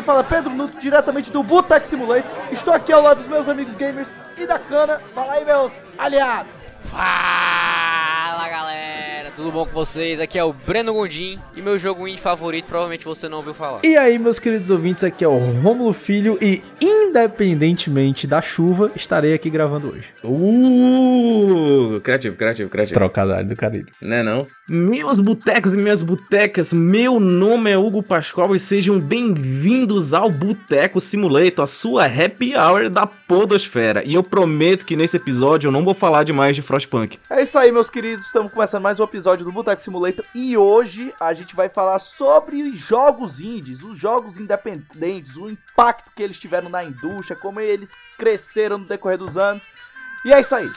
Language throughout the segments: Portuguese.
Quem fala é Pedro Nuto, diretamente do Boteco Simulator. Estou aqui ao lado dos meus amigos gamers e da cana. Fala aí, meus aliados. Fala galera, tudo bom com vocês? Aqui é o Breno Gondim e meu jogo indie favorito provavelmente você não ouviu falar. E aí, meus queridos ouvintes, aqui é o Rômulo Filho e, independentemente da chuva, estarei aqui gravando hoje. Uh, criativo, criativo, criativo. Trocadilho do carinho. Né não? Meus botecos e minhas botecas, meu nome é Hugo Pascoal e sejam bem-vindos ao Boteco Simulator, a sua happy hour da podosfera. E eu prometo que nesse episódio eu não vou falar demais de Frostpunk. É isso aí, meus queridos. Estamos começando mais um episódio do Boteco Simulator e hoje a gente vai falar sobre os jogos indies, os jogos independentes, o impacto que eles tiveram na indústria, como eles cresceram no decorrer dos anos. E é isso aí.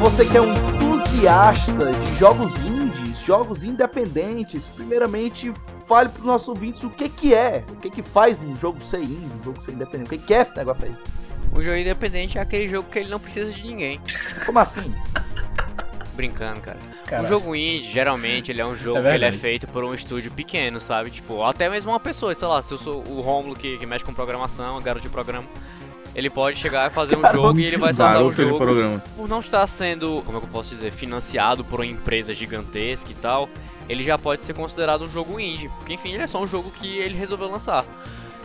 você que é um entusiasta de jogos indies, jogos independentes, primeiramente fale para os nossos ouvintes o que que é, o que que faz um jogo ser indie, um jogo ser independente, o que que é esse negócio aí? O jogo independente é aquele jogo que ele não precisa de ninguém. Como assim? Brincando, cara. Caralho. O jogo indie, geralmente, ele é um jogo É que ele é feito por um estúdio pequeno, sabe? Tipo, ou até mesmo uma pessoa, sei lá, se eu sou o Romulo que, que mexe com programação, garoto de programa, ele pode chegar e fazer um jogo e ele vai soltar o jogo. programa. por não estar sendo, como é que eu posso dizer, financiado por uma empresa gigantesca e tal, ele já pode ser considerado um jogo indie, porque enfim, ele é só um jogo que ele resolveu lançar.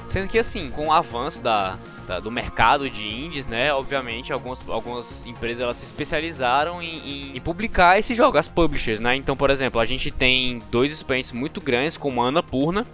Sendo que assim, com o avanço da, da- do mercado de indies, né, obviamente algumas, algumas empresas elas se especializaram em, em- em publicar esse jogo, as publishers, né, então por exemplo, a gente tem dois expoentes muito grandes como a Annapurna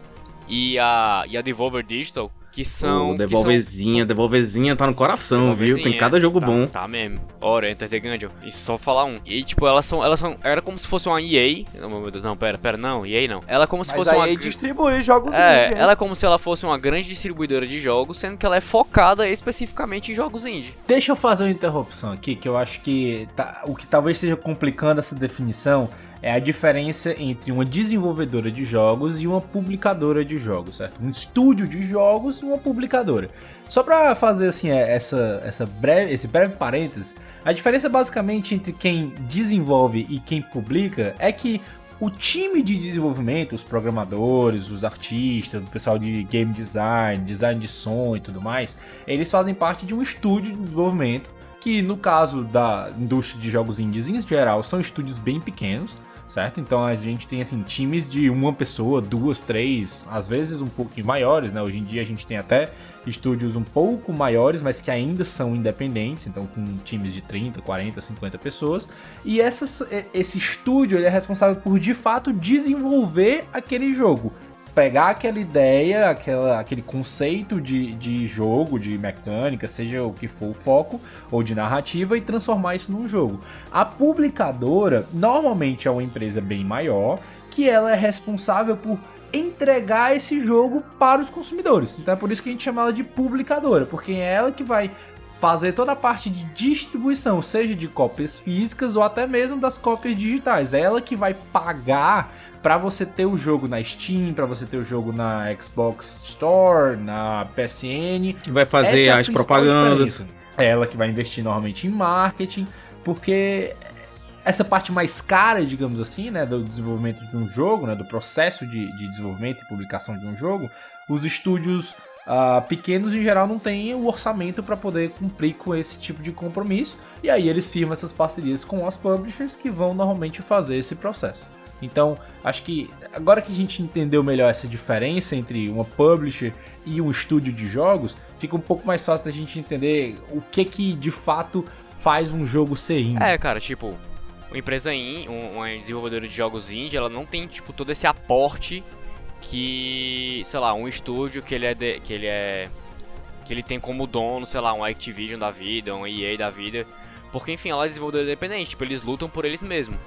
e a, e a Devolver Digital, que são... Ô, que são- Devolvezinha, Devolvezinha tá no coração, viu? Tem cada jogo Tá- bom. Tá mesmo. Ora, Enter the Gungeon. E só falar um. E tipo, elas são. Elas são. Era como se fosse uma EA. Não, meu Deus, não, pera, pera, não, EA não. Ela é como se Mas fosse aí uma. ele distribui jogos É, indie, ela é como se ela fosse uma grande distribuidora de jogos, sendo que ela é focada especificamente em jogos indie. Deixa eu fazer uma interrupção aqui, que eu acho que tá- o que talvez esteja complicando essa definição é a diferença entre uma desenvolvedora de jogos e uma publicadora de jogos, certo? Um estúdio de jogos e uma publicadora. Só pra fazer assim é, essa, essa breve, esse breve parênteses, a diferença basicamente entre quem desenvolve e quem publica é que o time de desenvolvimento, os programadores, os artistas, o pessoal de game design, design de som e tudo mais, eles fazem parte de um estúdio de desenvolvimento que no caso da indústria de jogos indies em geral são estúdios bem pequenos, certo? Então a gente tem assim times de uma pessoa, duas, três, às vezes um pouquinho maiores, né? Hoje em dia a gente tem até estúdios um pouco maiores, mas que ainda são independentes, então com times de 30, 40, 50 pessoas. E essas, e- esse estúdio ele é responsável por de fato desenvolver aquele jogo. Pegar aquela ideia, aquela, aquele conceito de, de jogo, de mecânica, seja o que for o foco, ou de narrativa, e transformar isso num jogo. A publicadora normalmente é uma empresa bem maior, que ela é responsável por entregar esse jogo para os consumidores. Então é por isso que a gente chama ela de publicadora, porque é ela que vai fazer toda a parte de distribuição, seja de cópias físicas ou até mesmo das cópias digitais. É ela que vai pagar para você ter o jogo na Steam, para você ter o jogo na Xbox Store, na PSN. Que vai fazer é as propagandas. diferença. É ela que vai investir normalmente em marketing, porque essa parte mais cara, digamos assim, né, do desenvolvimento de um jogo, né, do processo de, de desenvolvimento e publicação de um jogo, os estúdios ah, pequenos em geral não têm o orçamento para poder cumprir com esse tipo de compromisso. E aí eles firmam essas parcerias com as publishers que vão normalmente fazer esse processo. Então, acho que agora que a gente entendeu melhor essa diferença entre uma publisher e um estúdio de jogos, fica um pouco mais fácil da gente entender o que que de fato faz um jogo ser indie. É, cara, tipo, uma empresa indie, um- uma desenvolvedora de jogos indie, ela não tem, tipo, todo esse aporte que, sei lá, um estúdio que ele é, de- que ele é, que ele tem como dono, sei lá, um Activision da vida, um EA da vida, porque, enfim, ela é desenvolvedora independente, tipo, eles lutam por eles mesmos.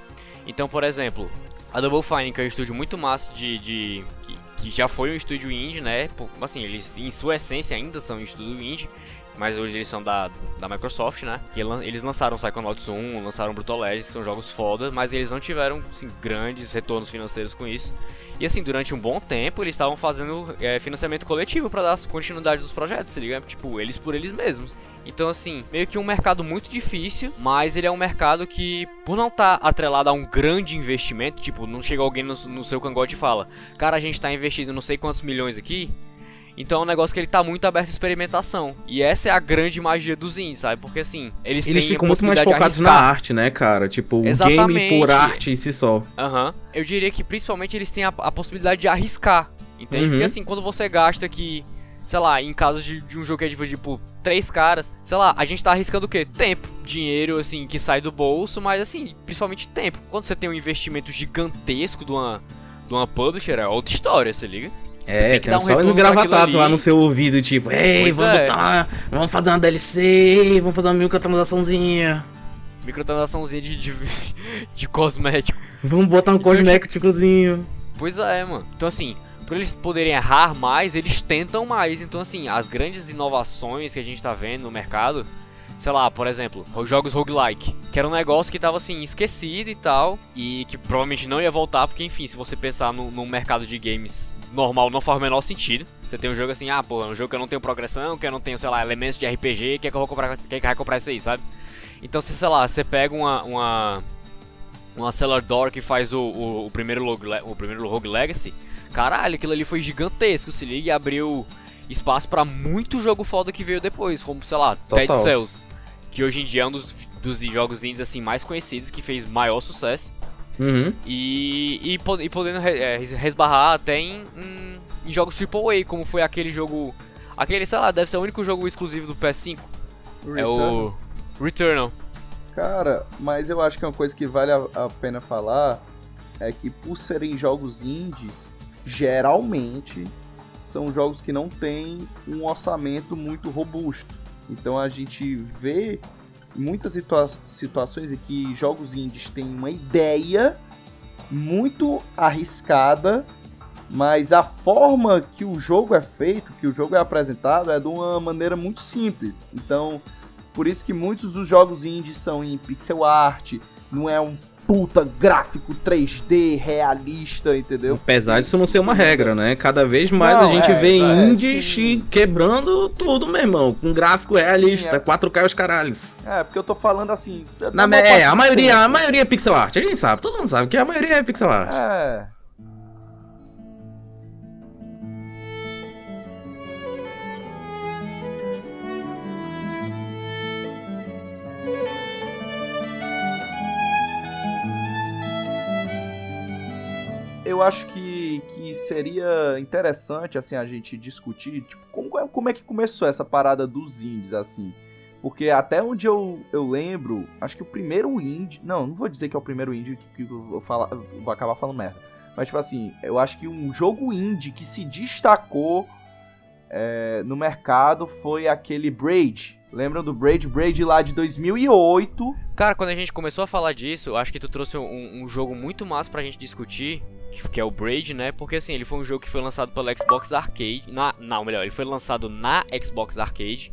Então, por exemplo, a Double Fine, que é um estúdio muito massa de... de que, que já foi um estúdio indie, né, assim, eles, em sua essência, ainda são um estúdio indie, mas hoje eles são da, da Microsoft, né? Eles lançaram Psychonauts 1, lançaram Brutal Legends, que são jogos foda, mas eles não tiveram assim, grandes retornos financeiros com isso. E assim, durante um bom tempo, eles estavam fazendo é, financiamento coletivo pra dar continuidade dos projetos, se liga? Tipo, eles por eles mesmos. Então, assim, meio que um mercado muito difícil, mas ele é um mercado que, por não estar atrelado a um grande investimento, tipo, não chega alguém no, no seu cangote e fala, cara, a gente tá investindo não sei quantos milhões aqui, então é um negócio que ele tá muito aberto à experimentação. E essa é a grande magia dos indies, sabe? Porque assim, eles, Eles ficam muito mais focados na arte, né, cara? Tipo, o game Exatamente. por arte em si só. Aham. Eu diria que principalmente eles têm a, a possibilidade de arriscar. Entende? Uhum. Porque assim, quando você gasta aqui, sei lá, em caso de, de um jogo que é dividido por três caras, sei lá, a gente tá arriscando o quê? Tempo. Dinheiro, assim, que sai do bolso, mas assim, principalmente tempo. Quando você tem um investimento gigantesco de uma, de uma publisher, é outra história, você liga? É, tem que dar um só engravatados lá no seu ouvido, tipo, ei, Pois vamos é. botar, vamos fazer uma DLC, vamos fazer uma microtransaçãozinha, Microtransaçãozinha de, de, de cosmético. vamos botar um cosméticozinho. Pois é, mano. Então assim, pra eles poderem errar mais, eles tentam mais. Então assim, as grandes inovações que a gente tá vendo no mercado, sei lá, por exemplo, os jogos roguelike, que era um negócio que tava assim, esquecido e tal, e que provavelmente não ia voltar, porque enfim, se você pensar no, no mercado de games normal, não faz o menor sentido. Você tem um jogo assim, ah, pô, é um jogo que eu não tenho progressão, que eu não tenho, sei lá, elementos de RPG, que é que eu vou comprar, que é que vai comprar isso aí, sabe? Então, se, sei lá, você pega uma, uma uma Cellar Door que faz o, o, o primeiro Le- o primeiro Rogue Legacy, caralho, aquilo ali foi gigantesco, se liga, e abriu espaço pra muito jogo foda que veio depois, como, sei lá, Dead Total. Cells, que hoje em dia é um dos, dos jogos indies assim mais conhecidos, que fez maior sucesso, Uhum. e, e, e podendo é, res- resbarrar até em, em, em jogos AAA, como foi aquele jogo, aquele, sei lá, deve ser o único jogo exclusivo do PS5, é o Returnal. Cara, mas eu acho que uma coisa que vale a, a pena falar é que por serem jogos indies, geralmente são jogos que não têm um orçamento muito robusto. Então a gente vê muitas situa situações em que jogos indies têm uma ideia muito arriscada, mas a forma que o jogo é feito, que o jogo é apresentado, é de uma maneira muito simples. Então, por isso que muitos dos jogos indies são em pixel art, não é um puta gráfico 3D realista, entendeu? Apesar disso não ser uma regra, né? Cada vez mais Não, a gente é, vê é, indies sim. quebrando tudo, meu irmão. Com gráfico realista, Sim, é. 4K os caralhos. É, porque eu tô falando assim. Na, é, a maioria, a maioria é pixel art. A gente sabe, todo mundo sabe que a maioria é pixel art. É. Eu acho que, que seria interessante assim a gente discutir tipo, como, é- como é que começou essa parada dos indies assim. Porque até onde eu, eu lembro, acho que o primeiro indie. Não, não vou dizer que é o primeiro indie que, que eu vou, falar, eu vou acabar falando merda. Mas, tipo assim, eu acho que um jogo indie que se destacou é, no mercado foi aquele Braid. Lembram do Braid? Braid lá de 2008. Cara, quando a gente começou a falar disso, acho que tu trouxe um, um jogo muito massa pra gente discutir, que- é o Braid, né? Porque assim, ele foi um jogo que foi lançado pelo Xbox Arcade. Na, não, melhor, ele foi lançado na Xbox Arcade,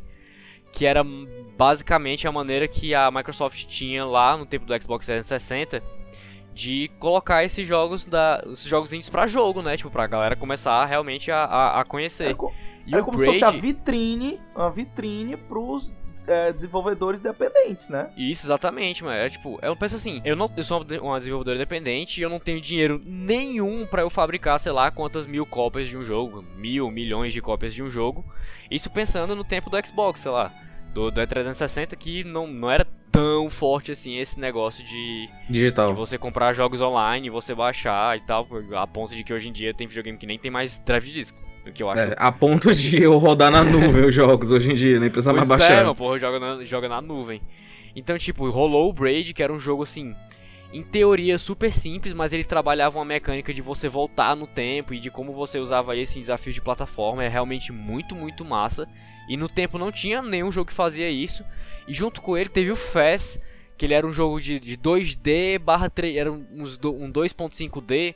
que era basicamente a maneira que a Microsoft tinha lá no tempo do Xbox 360 de colocar esses jogos da, esses jogos indies pra jogo, né? Tipo, pra galera começar realmente a, a, a conhecer. Era, co- E era o como se fosse a Braid- vitrine, uma vitrine pros é, desenvolvedores independentes, né? Isso, exatamente, mano. É tipo, eu penso assim, eu não eu sou uma- desenvolvedora independente e eu não tenho dinheiro nenhum pra eu fabricar, sei lá, quantas mil cópias de um jogo, mil, milhões de cópias de um jogo. Isso pensando no tempo do Xbox, sei lá, do, do 360 que não, não era tão forte assim esse negócio de, de Digital. você comprar jogos online, você baixar e tal, a ponto de que hoje em dia tem videogame que nem tem mais drive de disco. O que eu acho É, a ponto de eu rodar na nuvem os jogos hoje em dia, nem precisa mais Pois baixar. É, meu, porra, joga na, joga na nuvem. Então, tipo, rolou o Braid, que era um jogo assim, em teoria super simples, mas ele trabalhava uma mecânica de você voltar no tempo e de como você usava esse em desafios de plataforma. É realmente muito, muito massa. E no tempo não tinha nenhum jogo que fazia isso. E junto com ele teve o Fez, que ele era um jogo de, de 2D barra 3, era uns do- um 2.5D,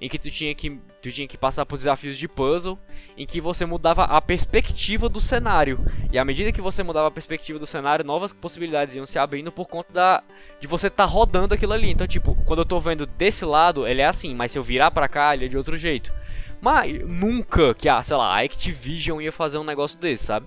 em que tu tinha que, tu tinha que passar por desafios de puzzle, em que você mudava a perspectiva do cenário. E à medida que você mudava a perspectiva do cenário, novas possibilidades iam se abrindo por conta da de você estar rodando aquilo ali. Então, tipo, quando eu tô vendo desse lado, ele é assim, mas se eu virar pra cá, ele é de outro jeito. Mas nunca que, ah, sei lá, a Activision ia fazer um negócio desse, sabe?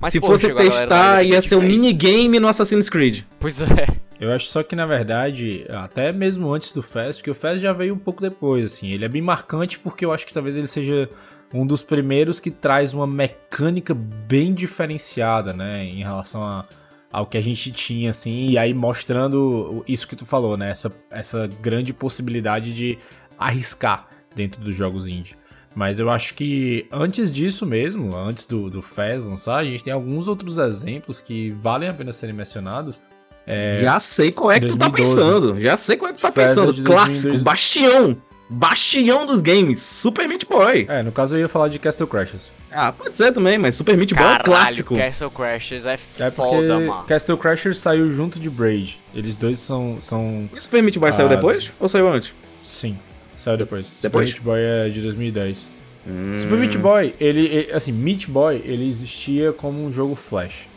Mas, Se pô, fosse testar, ia Independent ser um minigame no Assassin's Creed. Pois é. Eu acho só que, na verdade, até mesmo antes do Fest, porque o Fest já veio um pouco depois, assim. Ele é bem marcante porque eu acho que talvez ele seja um dos primeiros que traz uma mecânica bem diferenciada, né, em relação a, ao que a gente tinha, assim, e aí mostrando isso que tu falou, né, essa, essa grande possibilidade de arriscar dentro dos jogos indie. Mas eu acho que antes disso mesmo, antes do, do Fez lançar, a gente tem alguns outros exemplos que valem a pena serem mencionados. É, Já sei qual é que tu tá 2012. pensando. Já sei qual é que tu tá Fez é pensando. de Clássico, 2012. bastião. Bastião dos games. Super Meat Boy. É, no caso eu ia falar de Castle Crashers. Ah, pode ser também, mas Super Meat Boy é um Caralho, clássico. Castle Crashers é, É foda, mano. Castle Crashers saiu junto de Braid. Eles dois são. são E Super Meat Boy Ah, saiu depois ou saiu antes? sim, saiu depois. Depois? Super Meat Boy é de 2010. Hum. Super Meat Boy, ele, ele- assim, Meat Boy, ele existia como um jogo Flash.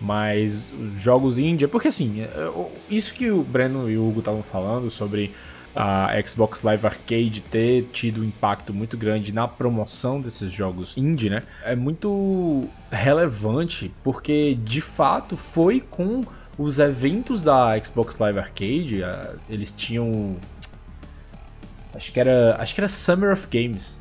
Mas os jogos indie, porque assim, é, isso que o Breno e o Hugo estavam falando sobre a Xbox Live Arcade ter tido um impacto muito grande na promoção desses jogos indie, né? É muito relevante, porque de fato foi com os eventos da Xbox Live Arcade, eles tinham acho que era, acho que era Summer of Games.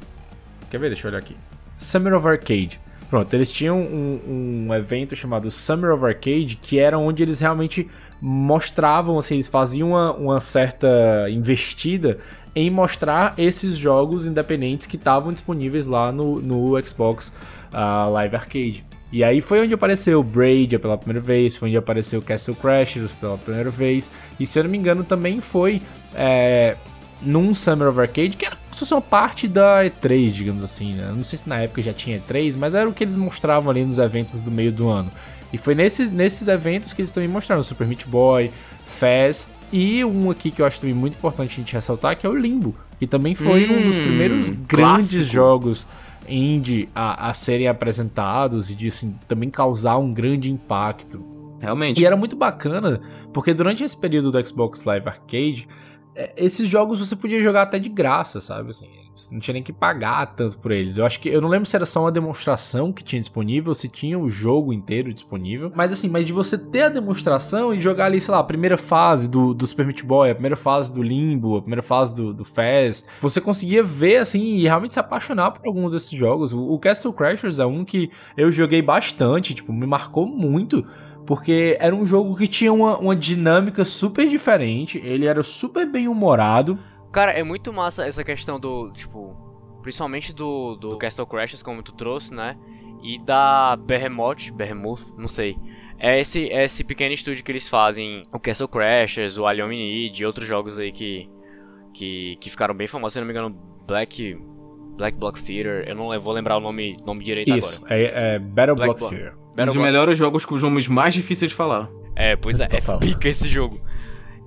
Quer ver? Deixa eu olhar aqui. Summer of Arcade. Pronto, eles tinham um, um evento chamado Summer of Arcade, que era onde eles realmente mostravam, assim, eles faziam uma, uma certa investida em mostrar esses jogos independentes que estavam disponíveis lá no, no Xbox ah, Live Arcade. E aí foi onde apareceu Braid pela primeira vez, foi onde apareceu Castle Crashers pela primeira vez, e se eu não me engano também foi é, num Summer of Arcade, que era como se parte da E3, digamos assim, né? Não sei se na época já tinha E3, mas era o que eles mostravam ali nos eventos do meio do ano. E foi nesses, nesses eventos que eles também mostraram Super Meat Boy, Fez e um aqui que eu acho também muito importante a gente ressaltar, que é o Limbo, que também foi um dos Hum, primeiros grandes clássico. jogos indie a, a serem apresentados e de assim, também causar um grande impacto. Realmente. E era muito bacana, porque durante esse período do Xbox Live Arcade, esses jogos você podia jogar até de graça, sabe? Assim, não tinha nem que pagar tanto por eles. Eu acho que eu não lembro se era só uma demonstração que tinha disponível, se tinha o jogo inteiro disponível. Mas assim, mas de você ter a demonstração e jogar ali, sei lá, a primeira fase do, do Super Meat Boy, a primeira fase do Limbo, a primeira fase do, do Fez, você conseguia ver assim e realmente se apaixonar por alguns desses jogos. O, o Castle Crashers é um que eu joguei bastante, tipo, me marcou muito. Porque era um jogo que tinha uma, uma dinâmica super diferente, ele era super bem humorado. Cara, é muito massa essa questão do, tipo, principalmente do, do Castle Crashers, como tu trouxe, né? E da Behemoth, Behemoth, não sei. É esse, é esse pequeno estúdio que eles fazem, o Castle Crashers, o Alien Hominid e outros jogos aí que, que, que ficaram bem famosos, se eu não me engano, Black, Black Block Theater, eu não vou lembrar o nome, nome direito Isso, agora. é, é Battle Black Block Block. Um dos Block- melhores jogos com os nomes mais difíceis de falar. É, pois é, é Total. pica esse jogo.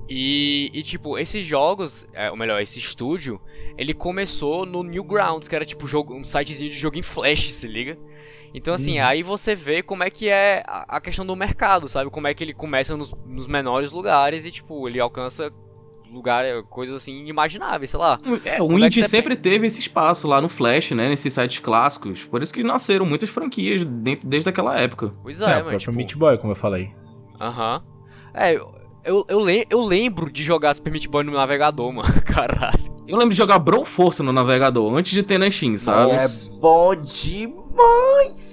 E, e, tipo, esses jogos, é, ou melhor, esse estúdio, ele começou no Newgrounds, que era tipo jogo, um sitezinho de jogo em flash, se liga? Então assim, Uhum. aí você vê como é que é a, a questão do mercado, sabe? Como é que ele começa nos, nos menores lugares e tipo, ele alcança lugares, coisas assim inimagináveis, sei lá. É, o é indie você sempre teve esse espaço lá no Flash, né? Nesses sites clássicos. Por isso que nasceram muitas franquias dentro, desde aquela época. Pois É, é, próprio Tipo, Meat Boy, como eu falei. Aham. É, eu, eu, lem- eu lembro de jogar Super Meat Boy no navegador, mano. Caralho. Eu lembro de jogar Bro Força no navegador, antes de ter na Steam, sabe? É bom demais.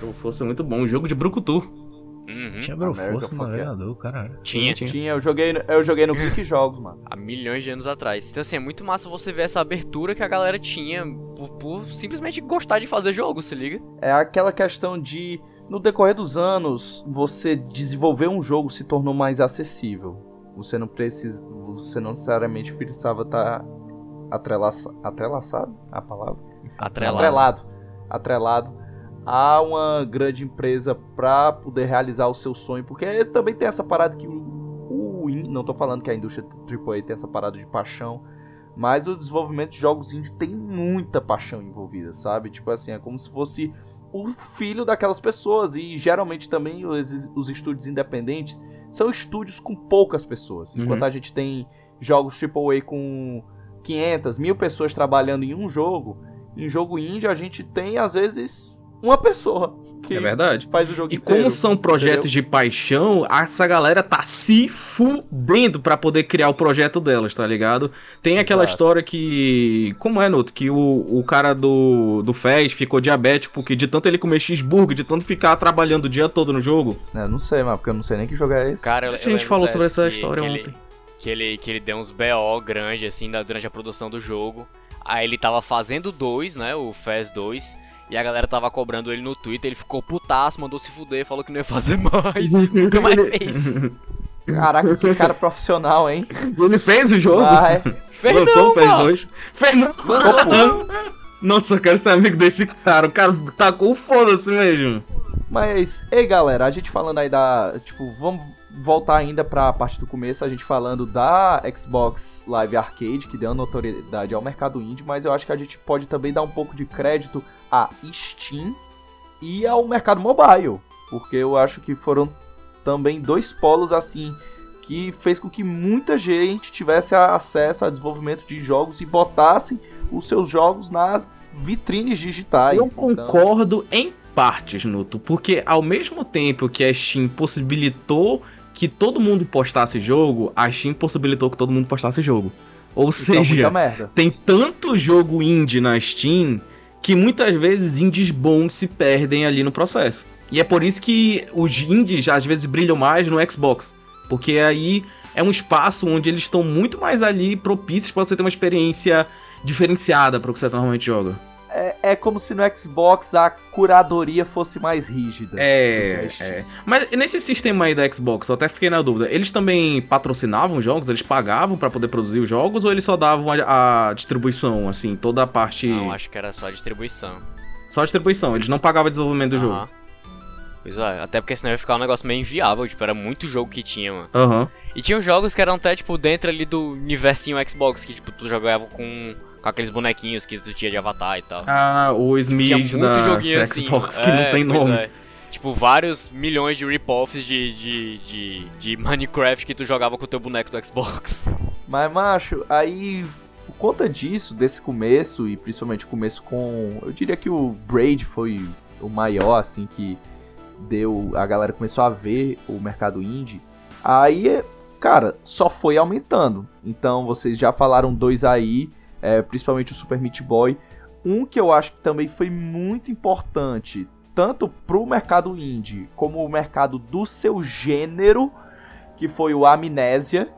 Bro Força é muito bom, um jogo de brucutu. Uhum. Tinha Bro America Force no navegador, caralho. Tinha. Tinha. Tinha, eu joguei, no- eu joguei no Clique Jogos, mano. Há milhões de anos atrás. Então, assim, é muito massa você ver essa abertura que a galera tinha por, por simplesmente gostar de fazer jogo, se liga? É aquela questão de, no decorrer dos anos, você desenvolver um jogo se tornou mais acessível. Você não precisa, você não necessariamente precisava estar atrelaça, atrelaçado, a palavra? Atrelado. Atrelado. Atrelado a uma grande empresa pra poder realizar o seu sonho, porque também tem essa parada que o, o não tô falando que a indústria AAA tem essa parada de paixão, mas o desenvolvimento de jogos indie tem muita paixão envolvida, sabe? Tipo assim, é como se fosse o filho daquelas pessoas e geralmente também os, os estúdios independentes são estúdios com poucas pessoas, Uhum. enquanto a gente tem jogos AAA com 500, mil pessoas trabalhando em um jogo, em jogo indie a gente tem às vezes uma pessoa que É verdade. faz o jogo E inteiro. como são projetos de paixão, essa galera tá se fudendo pra poder criar o projeto delas, tá ligado? Tem aquela Exato. história que. Como é, Nuto? Que o, o cara do, do FES ficou diabético porque de tanto ele comer cheeseburger, de tanto ficar trabalhando o dia todo no jogo. É, não sei, mas porque eu não sei nem que jogo é esse. Cara, eu, A gente falou sobre essa que- história que ele- ontem. que ele, que ele deu uns BO grande, assim, durante a produção do jogo. Aí ele tava fazendo dois, né? O FES 2. E a galera tava cobrando ele no Twitter. Ele ficou putaço, mandou se fuder, falou que não ia fazer mais. nunca mais fez. Caraca, que cara profissional, hein? Ele fez o jogo? Vai. Fez Lançou não, mano. 2. Fez não. Lançou. Nossa, eu quero ser amigo desse cara. O cara tacou o foda-se mesmo. Mas, ei galera, a gente falando aí da. Tipo, vamos voltar ainda pra parte do começo, a gente falando da Xbox Live Arcade, que deu notoriedade ao mercado indie, mas eu acho que a gente pode também dar um pouco de crédito à Steam e ao mercado mobile. Porque eu acho que foram também dois polos assim que fez com que muita gente tivesse a- acesso a desenvolvimento de jogos e botassem os seus jogos nas vitrines digitais. Eu Então- concordo em partes, Nuto, porque ao mesmo tempo que a Steam possibilitou que todo mundo postasse jogo, a Steam possibilitou que todo mundo postasse jogo. Ou Então, seja, tem tanto jogo indie na Steam que muitas vezes indies bons se perdem ali no processo. E é por isso que os indies às vezes brilham mais no Xbox, porque aí é um espaço onde eles estão muito mais ali propícios para você ter uma experiência diferenciada para o que você normalmente joga. É, é como se no Xbox a curadoria fosse mais rígida. É, é. Mas nesse sistema aí da Xbox, eu até fiquei na dúvida. Eles também patrocinavam os jogos? Eles pagavam pra poder produzir os jogos? Ou eles só davam a, a distribuição, assim, toda a parte... Não, acho que era só a distribuição. Só a distribuição, eles não pagavam o desenvolvimento do jogo. Aham. Pois é, até porque senão ia ficar um negócio meio inviável, tipo, era muito jogo que tinha, mano. Aham. E tinha jogos que eram até, tipo, dentro ali do universinho Xbox, que, tipo, tu jogava com, com aqueles bonequinhos que tu tinha de avatar e tal. Ah, o Smith da assim. Xbox que é, não tem nome. é. Tipo, vários milhões de rip-offs de, de, de, de Minecraft que tu jogava com o teu boneco do Xbox. Mas, macho, aí, por conta disso, desse começo, e principalmente o começo com. Eu diria que o Braid foi o maior, assim, que deu. A galera começou a ver o mercado indie. Aí, cara, só foi aumentando. Então, vocês já falaram dois aí, é, principalmente o Super Meat Boy. Um que eu acho que também foi muito importante, tanto pro mercado indie como o mercado do seu gênero, que foi o Amnésia.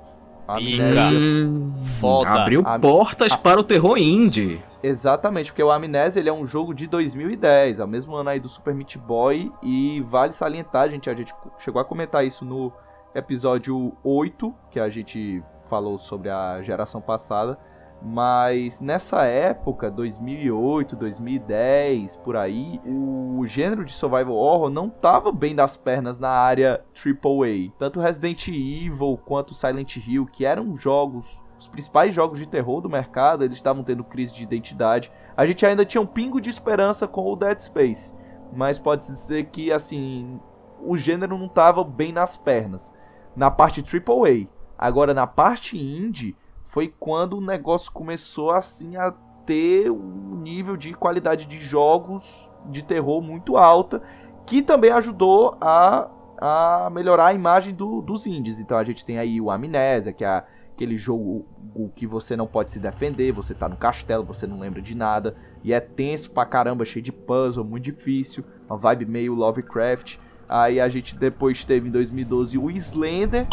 Pica. Hum, Foda. Abriu A- portas para o terror indie. Exatamente, porque o Amnésia ele é um jogo de 2010, é o mesmo ano aí do Super Meat Boy, e vale salientar, gente, a gente chegou a comentar isso no episódio 8, que a gente falou sobre a geração passada, mas nessa época, 2008, 2010, por aí, o gênero de survival horror não tava bem das pernas na área AAA. Tanto Resident Evil quanto Silent Hill, que eram jogos os principais jogos de terror do mercado, eles estavam tendo crise de identidade. A gente ainda tinha um pingo de esperança com o Dead Space, mas pode ser que assim, o gênero não tava bem nas pernas. Na parte AAA. Agora, na parte indie, foi quando o negócio começou assim a ter um nível de qualidade de jogos de terror muito alta, que também ajudou a, a melhorar a imagem do- dos indies. Então a gente tem aí o Amnésia, que é aquele jogo que você não pode se defender, você tá no castelo, você não lembra de nada, e é tenso pra caramba, cheio de puzzle, muito difícil, uma vibe meio Lovecraft. Aí a gente depois teve em 2012 o Slender.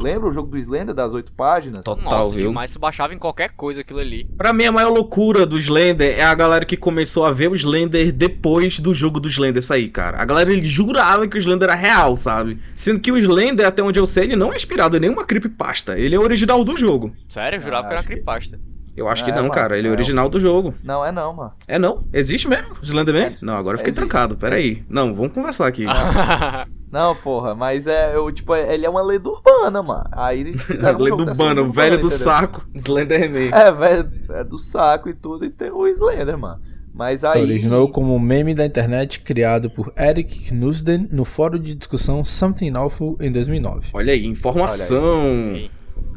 Lembra o jogo do Slender das oito páginas? Total, Nossa, viu? demais se baixava em qualquer coisa aquilo ali. Pra mim, a maior loucura do Slender é a galera que começou a ver o Slender depois do jogo do Slender sair, cara. A galera ele jurava que o Slender era real, sabe? Sendo que o Slender, até onde eu sei, ele não é inspirado em nenhuma creepypasta. Ele é original do jogo. Sério, eu jurava Ah, que era acho que- creepypasta. Eu acho É, que não, mano, cara. Ele é não. original do jogo. Não é não, mano. É não? Existe mesmo? Slenderman? Não, agora eu fiquei Existe. trancado. Pera aí. Não, vamos conversar aqui. Não, porra, mas é, eu, tipo, ele é uma lenda urbana, mano. Aí eles fizeram um Lei jogo do dessa Bano, lenda o velho urbana, do entendeu? saco. Slenderman. É, velho, é do saco e tudo, e tem o Slender, mano. Mas aí. Originou como um meme da internet criado por Eric Knusden no fórum de discussão Something Awful em 2009. Olha aí, informação.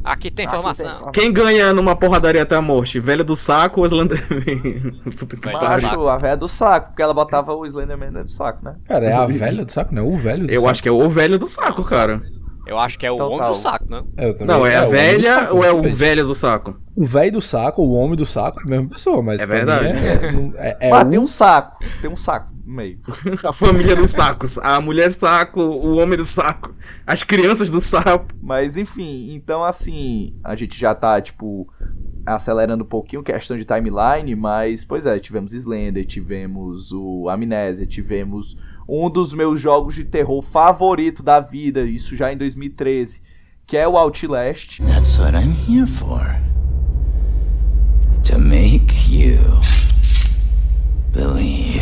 Aqui tem Aqui informação. informação. Quem ganha numa porradaria até a morte? Velho do saco ou Slenderman? Puta que pariu. A velha do saco, porque ela botava o Slenderman dentro do saco, né? Cara, é a velha do saco, não é o velho do Eu saco. acho que é o velho do saco, cara. Eu acho que é o Então homem tá, do saco, né? É, Não, é a homem do velha saco, ou é o velho do saco? O velho do saco, o homem do saco, é a mesma pessoa, mas. É verdade. É, é, é Mas um- tem um saco, tem um saco no meio. A família dos sacos. A mulher saco, o homem do saco. As crianças do saco. Mas enfim, então assim, a gente já tá, tipo, acelerando um pouquinho questão de timeline, mas, pois é, tivemos Slender, tivemos o Amnésia, tivemos um dos meus jogos de terror favorito da vida, isso já em 2013, que é o Outlast. That's what I'm here for. To make you believe.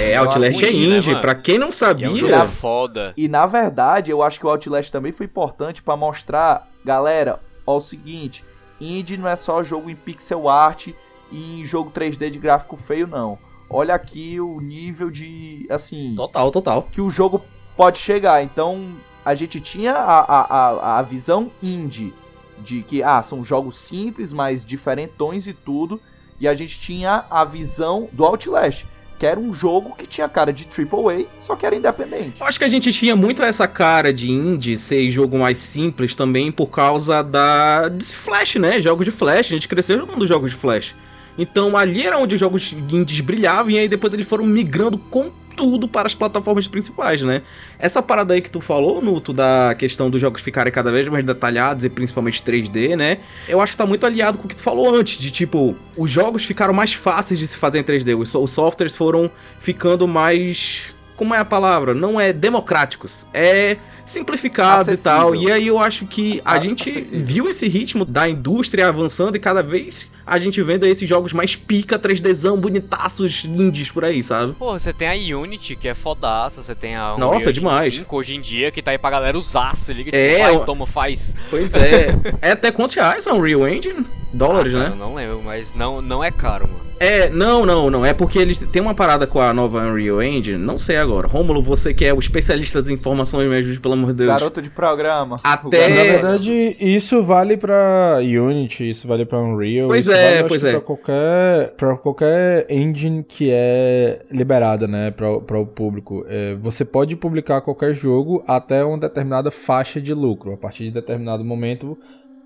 É, Outlast é né, indie. mano? pra quem não E é um sabia. jogo foda. E na verdade, eu acho que o Outlast também foi importante pra mostrar, galera, ó, o seguinte, indie não é só jogo em pixel art e em jogo 3D de gráfico feio, não. Olha aqui o nível de, assim, Total, total. que o jogo pode chegar. Então, a gente tinha a, a, a, visão indie de que, ah, são jogos simples, mas diferentões e tudo. E a gente tinha a visão do Outlast, que era um jogo que tinha cara de AAA, só que era independente. Eu acho que a gente tinha muito essa cara de indie ser jogo mais simples também por causa da desse Flash, né? Jogos de Flash. A gente cresceu jogando jogos de Flash. Então ali era onde os jogos indies brilhavam e aí depois eles foram migrando com tudo para as plataformas principais, né? Essa parada aí que tu falou, Nuto, da questão dos jogos ficarem cada vez mais detalhados e principalmente 3D, né? Eu acho que tá muito aliado com o que tu falou antes, de tipo, os jogos ficaram mais fáceis de se fazer em 3D, os, so- os softwares foram ficando mais. Como é a palavra? Não é democráticos, é simplificados e tal. E aí eu acho que a Ah, gente acessível. viu esse ritmo da indústria avançando e cada vez a gente vendo esses jogos mais pica, 3Dzão, bonitaços, indies por aí, sabe? Pô, você tem a Unity, que é fodaça, você tem a Nossa, Unreal Engine demais. 5 hoje em dia, que tá aí pra galera usar, se liga, tipo, É, vai, eu- toma, faz. Pois é. é até quantos reais são Real Engine? Dólares, Ah, né? cara, Eu não lembro, mas não, não é caro, mano. É, não, não, não. É porque eles tem uma parada com a nova Unreal Engine, não sei agora. Rômulo, você que é o especialista das informações, me ajude, pelo amor de Deus. Garoto de programa. Até- Na É. verdade, isso vale pra Unity, isso vale pra Unreal. Pois isso é, vale, pois é. Pra qualquer, pra qualquer engine que é liberada, né, pra, pra o público. É, você pode publicar qualquer jogo até uma determinada faixa de lucro. A partir de determinado momento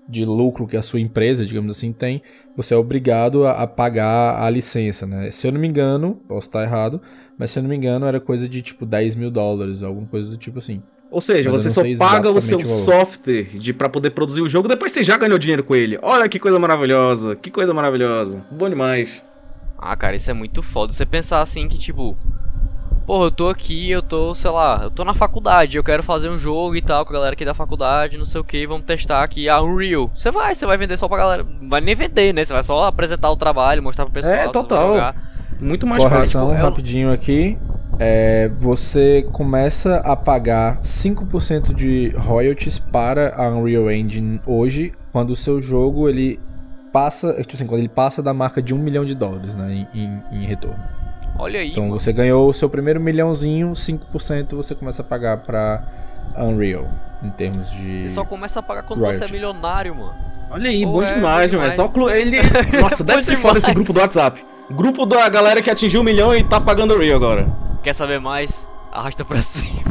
de lucro que a sua empresa, digamos assim, tem, você é obrigado a, a pagar a licença, né? Se eu não me engano, posso estar errado, mas se eu não me engano era coisa de tipo 10 mil dólares, alguma coisa do tipo assim. Ou seja, Mas você só paga o seu o software de para poder produzir o jogo, depois você já ganhou dinheiro com ele. Olha que coisa maravilhosa, que coisa maravilhosa. Bom demais. Ah, cara, isso é muito foda. Você pensar assim que, tipo, porra, eu tô aqui, eu tô, sei lá, eu tô na faculdade, eu quero fazer um jogo e tal com a galera aqui da faculdade, não sei o que, vamos testar aqui a Unreal. Você vai, você vai vender só pra galera. Não vai nem vender, né? Você vai só apresentar o trabalho, mostrar pro pessoal. É, total. Muito mais fácil. Correção é rapidinho aqui. É, você começa a pagar 5% de royalties para a Unreal Engine hoje, quando o seu jogo ele passa, tipo assim, quando ele passa da marca de um milhão de dólares, né, em, em- em retorno. Olha aí, Então mano. você ganhou o seu primeiro milhãozinho, 5% você começa a pagar pra Unreal, em termos de... Você só começa a pagar quando Royalty. você é milionário, mano. Olha aí, Pô, bom é, demais, bom mano. É demais. só clu... ele... Nossa, deve ser foda esse demais. grupo do WhatsApp. Grupo da galera que atingiu um milhão e tá pagando o Rio agora. Quer saber mais? Arrasta pra cima.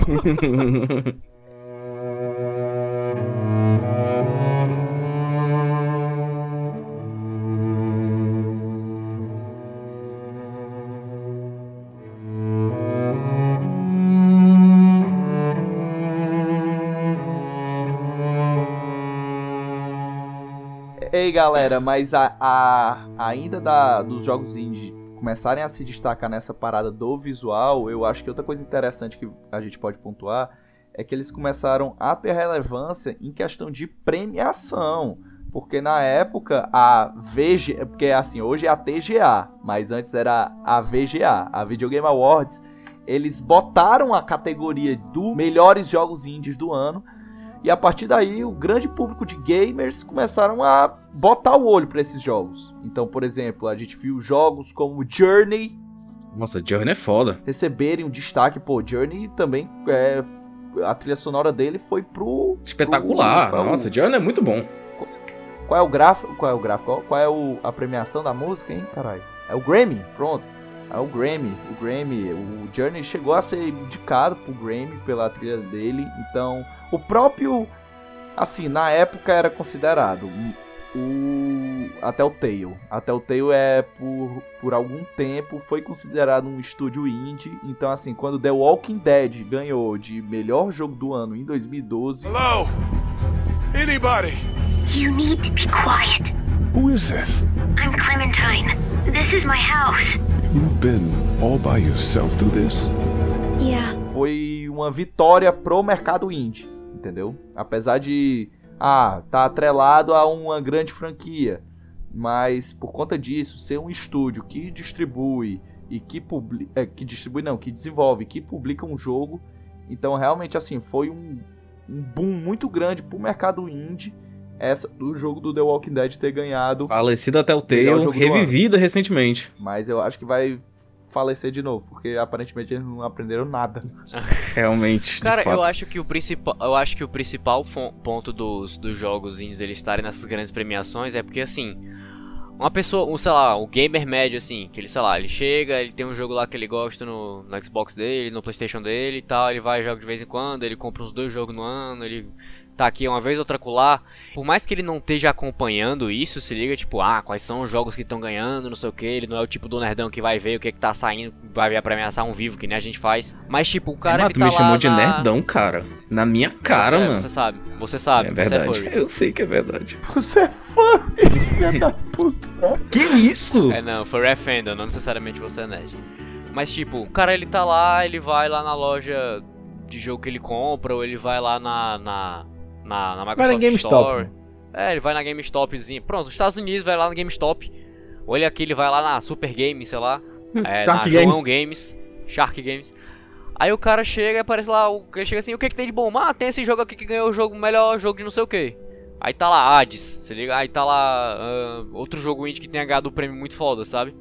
Ei galera, mas a, a- ainda da, dos jogos indie começarem a se destacar nessa parada do visual, eu acho que outra coisa interessante que a gente pode pontuar é que eles começaram a ter relevância em questão de premiação. Porque na época a VG, porque assim, hoje é a TGA, mas antes era a VGA, a Video Game Awards, eles botaram a categoria do melhores jogos indies do ano e a partir daí, o grande público de gamers começaram a botar o olho para esses jogos. Então, por exemplo, a gente viu jogos como Journey Nossa, Journey é foda. receberem um destaque. Pô, Journey também é, a trilha sonora dele foi pro Espetacular. pro- o- Nossa, Journey é muito bom. Qual é o gráfico? Qual é o gráfico? Qual é o, a premiação da música, hein, caralho? É o Grammy, pronto. É o Grammy, o Grammy, o Journey chegou a ser indicado pro Grammy pela trilha dele, então o próprio, assim, na época era considerado o até o Tale, até o Tale é por, por algum tempo foi considerado um estúdio indie, então assim quando The Walking Dead ganhou de melhor jogo do ano em 2012 Hello? Anybody? You need to be quiet. Who is this? I'm Clementine. This is my house. You've been all by yourself through this? Yeah. foi uma vitória pro mercado indie, entendeu? Apesar de ah, tá atrelado a uma grande franquia, mas por conta disso ser um estúdio que distribui e que publica, que distribui não, que desenvolve, que publica um jogo, então realmente assim foi um, um boom muito grande pro mercado indie essa do jogo do The Walking Dead ter ganhado, Falecida até o Tale, revivida recentemente. mas eu acho que vai falecer de novo, porque aparentemente eles não aprenderam nada. Realmente. Cara, eu acho que o principal, eu acho que o principal ponto dos, dos jogos indies eles estarem nessas grandes premiações é porque assim, uma pessoa, um, sei lá, o gamer médio assim, que ele, sei lá, ele chega, ele tem um jogo lá que ele gosta no, no Xbox dele, no PlayStation dele e tal, ele vai joga de vez em quando, ele compra uns dois jogos no ano, ele tá aqui uma vez outra colar. Por mais que ele não esteja acompanhando isso, se liga, tipo, ah, quais são os jogos que estão ganhando, não sei o que, ele não é o tipo do nerdão que vai ver o que que tá saindo, vai ver a premiação vivo, que nem a gente faz. Mas tipo, o cara Ah, tu tá me chamou de na- nerdão, cara. Na minha cara, você, mano. Você sabe, você sabe, é você é verdade. furry. eu sei que é verdade. Você é fã, filha da puta. Que isso? É não, furry é fandom, não necessariamente você é nerd. Mas tipo, o cara ele tá lá, ele vai lá na loja de jogo que ele compra, ou ele vai lá na. na. Na, na Microsoft Vai na GameStop. Store. É, ele vai na GameStopzinha. Pronto, os Estados Unidos vai lá na GameStop. Ou ele aqui ele vai lá na Super Game, sei lá. É, na Shark João Games. Games. Shark Games. Aí o cara chega e aparece lá, o- ele chega assim, o que que tem de bom? Ah, tem esse jogo aqui que ganhou o jogo, melhor jogo de não sei o que. Aí tá lá Hades, se liga? Aí tá lá ah, outro jogo indie que tenha ganhado o prêmio muito foda, sabe?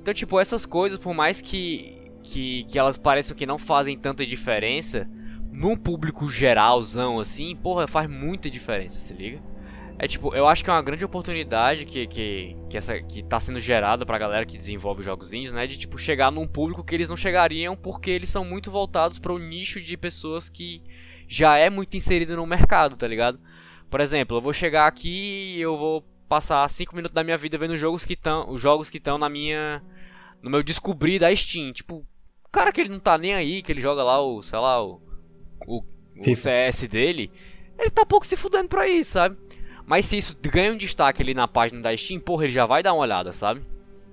Então, tipo, essas coisas, por mais que, que, que elas pareçam que não fazem tanta diferença, num público geralzão, assim, porra, faz muita diferença, se liga? É tipo, eu acho que é uma grande oportunidade que, que, que, essa, que tá sendo gerada pra galera que desenvolve jogos indies, né? De, tipo, chegar num público que eles não chegariam porque eles são muito voltados para o nicho de pessoas que já é muito inserido no mercado, tá ligado? Por exemplo, eu vou chegar aqui e eu vou passar 5 minutos da minha vida vendo jogos que estão, os jogos que estão na minha no meu descobrir da Steam, tipo, o cara que ele não tá nem aí, que ele joga lá o, sei lá, o o, o. CS dele, ele tá pouco se fudendo pra isso, sabe? Mas se isso ganha um destaque ali na página da Steam, porra, ele já vai dar uma olhada, sabe?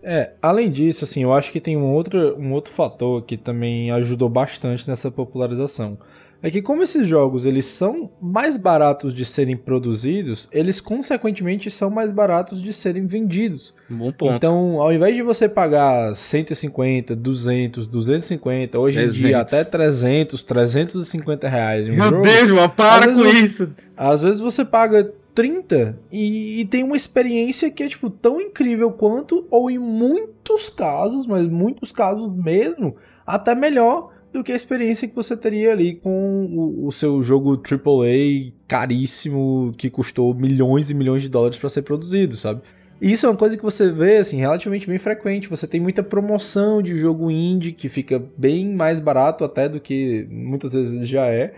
É, além disso, assim, eu acho que tem um outro, um outro fator que também ajudou bastante nessa popularização. É que como esses jogos eles são mais baratos de serem produzidos, eles consequentemente são mais baratos de serem vendidos. Bom ponto. Então, ao invés de você pagar 150, 200, 250, hoje em 300. dia até 300, 350 reais em um Meu jogo, Deus, mano, para com você- isso. às vezes você paga 30 e, e tem uma experiência que é, tipo, tão incrível quanto, ou em muitos casos, mas muitos casos mesmo, até melhor do que a experiência que você teria ali com o, o seu jogo AAA caríssimo que custou milhões e milhões de dólares para ser produzido, sabe? E isso é uma coisa que você vê, assim, relativamente bem frequente. Você tem muita promoção de jogo indie que fica bem mais barato até do que muitas vezes já é.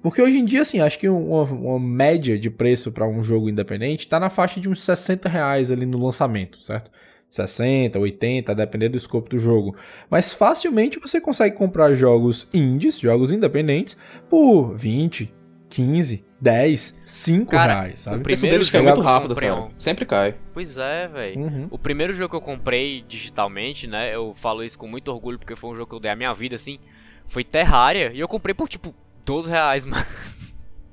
Porque hoje em dia, assim, acho que uma, uma média de preço para um jogo independente tá na faixa de uns 60 reais ali no lançamento, certo? 60, 80, a depender do escopo do jogo. Mas facilmente você consegue comprar jogos indies, jogos independentes, por 20, 15, 10, 5 Cara, reais, sabe? o preço Primeiro deles cai muito rápido, comprei cara. um- Sempre cai. Pois é, velho. Uhum. O primeiro jogo que eu comprei digitalmente, né? Eu falo isso com muito orgulho porque foi um jogo que eu dei a minha vida, assim. Foi Terraria. E eu comprei por tipo 12 reais, mano.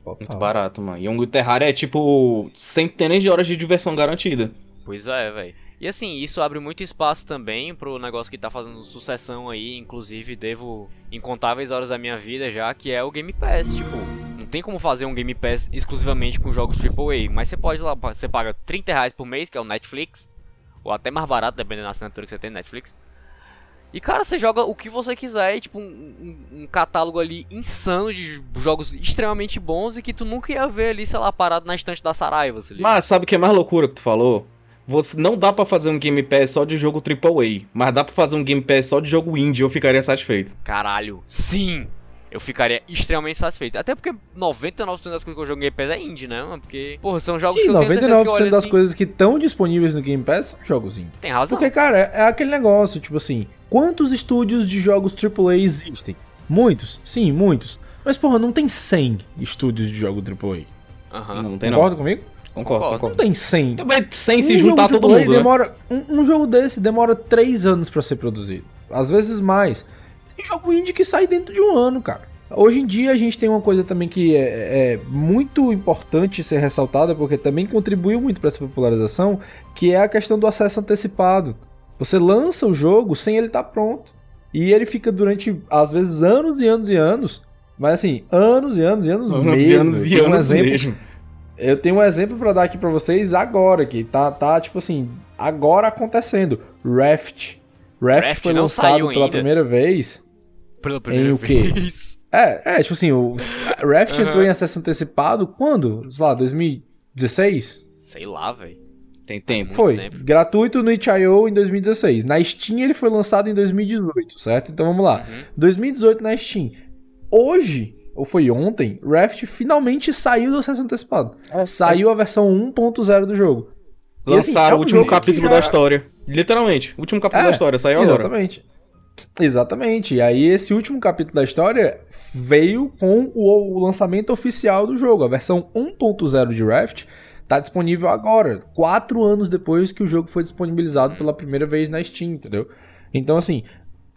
Muito barato, mano. E um Terraria é tipo centenas de horas de diversão garantida. Pois é, velho. E assim, isso abre muito espaço também pro negócio que tá fazendo sucessão aí. Inclusive, devo incontáveis horas da minha vida já, que é o Game Pass. Tipo, não tem como fazer um Game Pass exclusivamente com jogos AAA. Mas você pode lá, você paga 30 reais por mês, que é o Netflix. Ou até mais barato, dependendo da assinatura que você tem Netflix. E cara, você joga o que você quiser, e, tipo, um, um- um catálogo ali insano de jogos extremamente bons e que tu nunca ia ver ali, sei lá, parado na estante da Saraiva. Mas sabe o que é mais loucura que tu falou? Você não dá pra fazer um Game Pass só de jogo AAA, mas dá pra fazer um Game Pass só de jogo indie, eu ficaria satisfeito. Caralho, sim! Eu ficaria extremamente satisfeito. Até porque 99% das coisas que eu jogo no Game Pass é indie, né? Porque, porra, são jogos E que eu tenho certeza que eu 99% olho das assim, coisas que estão disponíveis no Game Pass são jogos indie. Tem razão. Porque, cara, é aquele negócio, tipo assim, quantos estúdios de jogos AAA existem? Muitos, sim, muitos. Mas, porra, não tem 100 estúdios de jogo AAA. Aham. Não, não tem não. Concorda comigo? Concordo, Concordo. Não tem 100. Também sem se Um juntar jogo todo mundo, né? demora, um, um jogo desse demora 3 anos pra ser produzido. Às vezes mais. Tem jogo indie que sai dentro de um ano, cara. Hoje em dia a gente tem uma coisa também que é, é muito importante ser ressaltada, porque também contribuiu muito para essa popularização, que é a questão do acesso antecipado. Você lança o jogo sem ele estar pronto. E ele fica durante, às vezes, anos e anos e anos. Mas assim, anos e anos e anos, Anos mesmo. e anos e tenho um anos exemplo, mesmo. Eu tenho um exemplo pra dar aqui pra vocês agora, que tá, tá tipo assim, agora acontecendo. Raft. Raft, Raft foi lançado pela ainda. primeira vez. Pela primeira o quê? vez. É, é, tipo assim, o Raft Aham. entrou em acesso antecipado quando? Sei lá, 2016? Sei lá, velho. Tem tempo. Foi. tempo. Gratuito no itch.io em 2016. Na Steam ele foi lançado em 2018, certo? Então vamos lá. Uhum. 2018 na Steam. Hoje, ou foi ontem, Raft finalmente saiu do acesso antecipado. É, Saiu a versão 1.0 do jogo. Assim, Lançaram é um o último capítulo já- da história. Literalmente. O último capítulo É, da história saiu agora. Exatamente. Exatamente. E aí, esse último capítulo da história veio com o, o lançamento oficial do jogo. A versão 1.0 de Raft tá disponível agora, quatro anos depois que o jogo foi disponibilizado pela primeira vez na Steam, entendeu? Então, assim,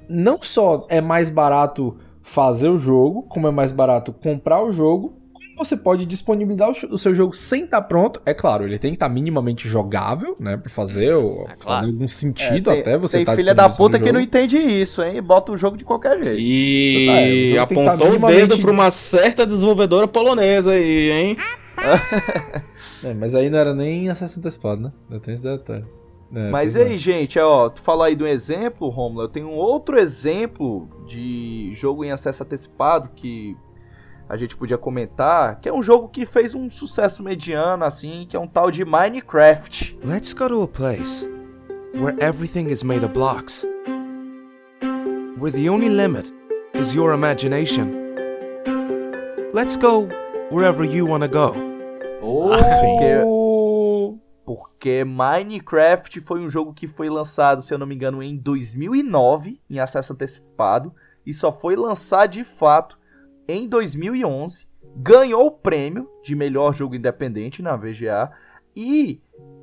não só é mais barato fazer o jogo, como é mais barato comprar o jogo, como você pode disponibilizar o, o seu jogo sem estar pronto. É claro, ele tem que estar minimamente jogável, né, pra fazer, o- É claro. fazer algum sentido tem, até você tem tá filha da puta o que não entende isso, hein? E bota o jogo de qualquer jeito. É, o E que tá apontou o minimamente- dedo pra uma certa desenvolvedora polonesa aí, hein? É, mas aí não era nem acesso antecipado, né? Eu tenho esse detalhe. É, Mas é. aí, gente, ó, tu falou aí de um exemplo, Romulo, eu tenho um outro exemplo de jogo em acesso antecipado que a gente podia comentar, que é um jogo que fez um sucesso mediano, assim, que é um tal de Minecraft. Let's go to a place where everything is made of blocks. Where the only limit is your imagination. Let's go wherever you want to go. Oh. Porque Minecraft foi um jogo que foi lançado, se eu não me engano, em 2009, em acesso antecipado, e só foi lançado de fato em 2011. Ganhou o prêmio de melhor jogo independente na VGA. E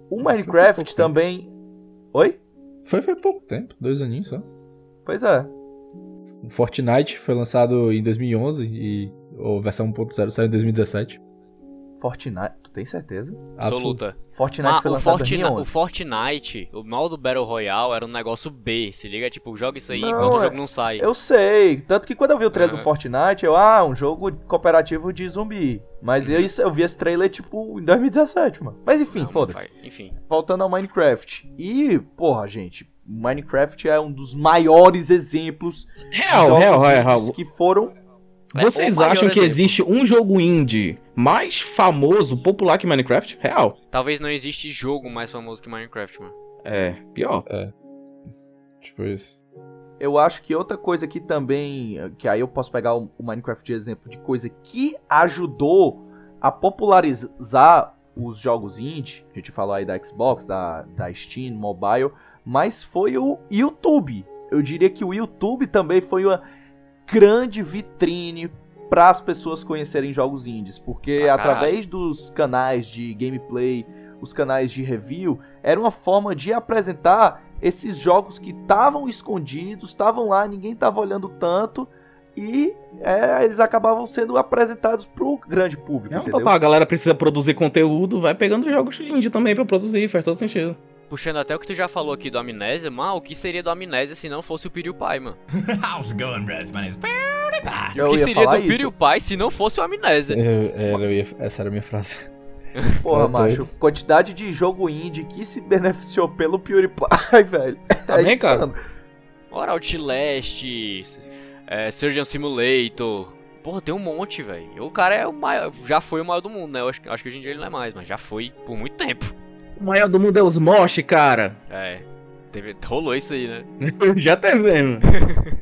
o Foi Minecraft tempo. também. Oi? Foi, foi pouco tempo, dois aninhos só. Pois é. O Fortnite foi lançado em 2011 e a versão 1.0 saiu em 2017. Fortnite. Tem certeza? Absoluta. Fortnite Ah, foi o, lançado Fortnite, 2011. o Fortnite, o modo Battle Royale era um negócio B, se liga? Tipo, joga isso aí Não, enquanto o é- jogo não sai. Eu sei, tanto que quando eu vi o trailer Ah. do Fortnite, eu, ah, um jogo cooperativo de zumbi. Mas eu, isso- eu vi esse trailer, tipo, em 2017, mano. Mas enfim, foda-se. Enfim. Voltando ao Minecraft. E, porra, gente, Minecraft é um dos maiores exemplos Real, real, real, real. que foram... Vocês o maior acham que exemplo. existe um jogo indie mais famoso, popular que Minecraft? Real. Talvez não existe jogo mais famoso que Minecraft, mano. É, pior. Tipo isso. Eu acho que outra coisa que também, que aí eu posso pegar o o Minecraft de exemplo de coisa que ajudou a popularizar os jogos indie, a gente falou aí da Xbox, da, da Steam, mobile, mas foi o YouTube. Eu diria que o YouTube também foi uma grande vitrine para as pessoas conhecerem jogos indies, porque Ah, através dos canais de gameplay, os canais de review, era uma forma de apresentar esses jogos que estavam escondidos, estavam lá, ninguém estava olhando tanto e é, eles acabavam sendo apresentados pro grande público, É um entendeu? total, a galera precisa produzir conteúdo, vai pegando jogos indie também pra produzir, faz todo sentido. Puxando até o que tu já falou aqui do Amnésia, mano, o que seria do Amnésia se não fosse o PewDiePie, mano? How's it going, Reds? My name's PewDiePie. Eu o que ia seria do isso. PewDiePie se não fosse o Amnésia? Eu- era, eu ia- essa era a minha frase. Porra, Tá macho, quantidade de jogo indie que se beneficiou pelo PewDiePie, velho. Também, cara. insano. Ora, Outlast, é, Surgeon Simulator. Porra, tem um monte, velho. O cara é o maior, já foi o maior do mundo, né? Eu acho, acho que hoje em dia ele não é mais, mas já foi por muito tempo. O maior do mundo é os Mosh, cara. É, teve, rolou isso aí, né? Já tá vendo.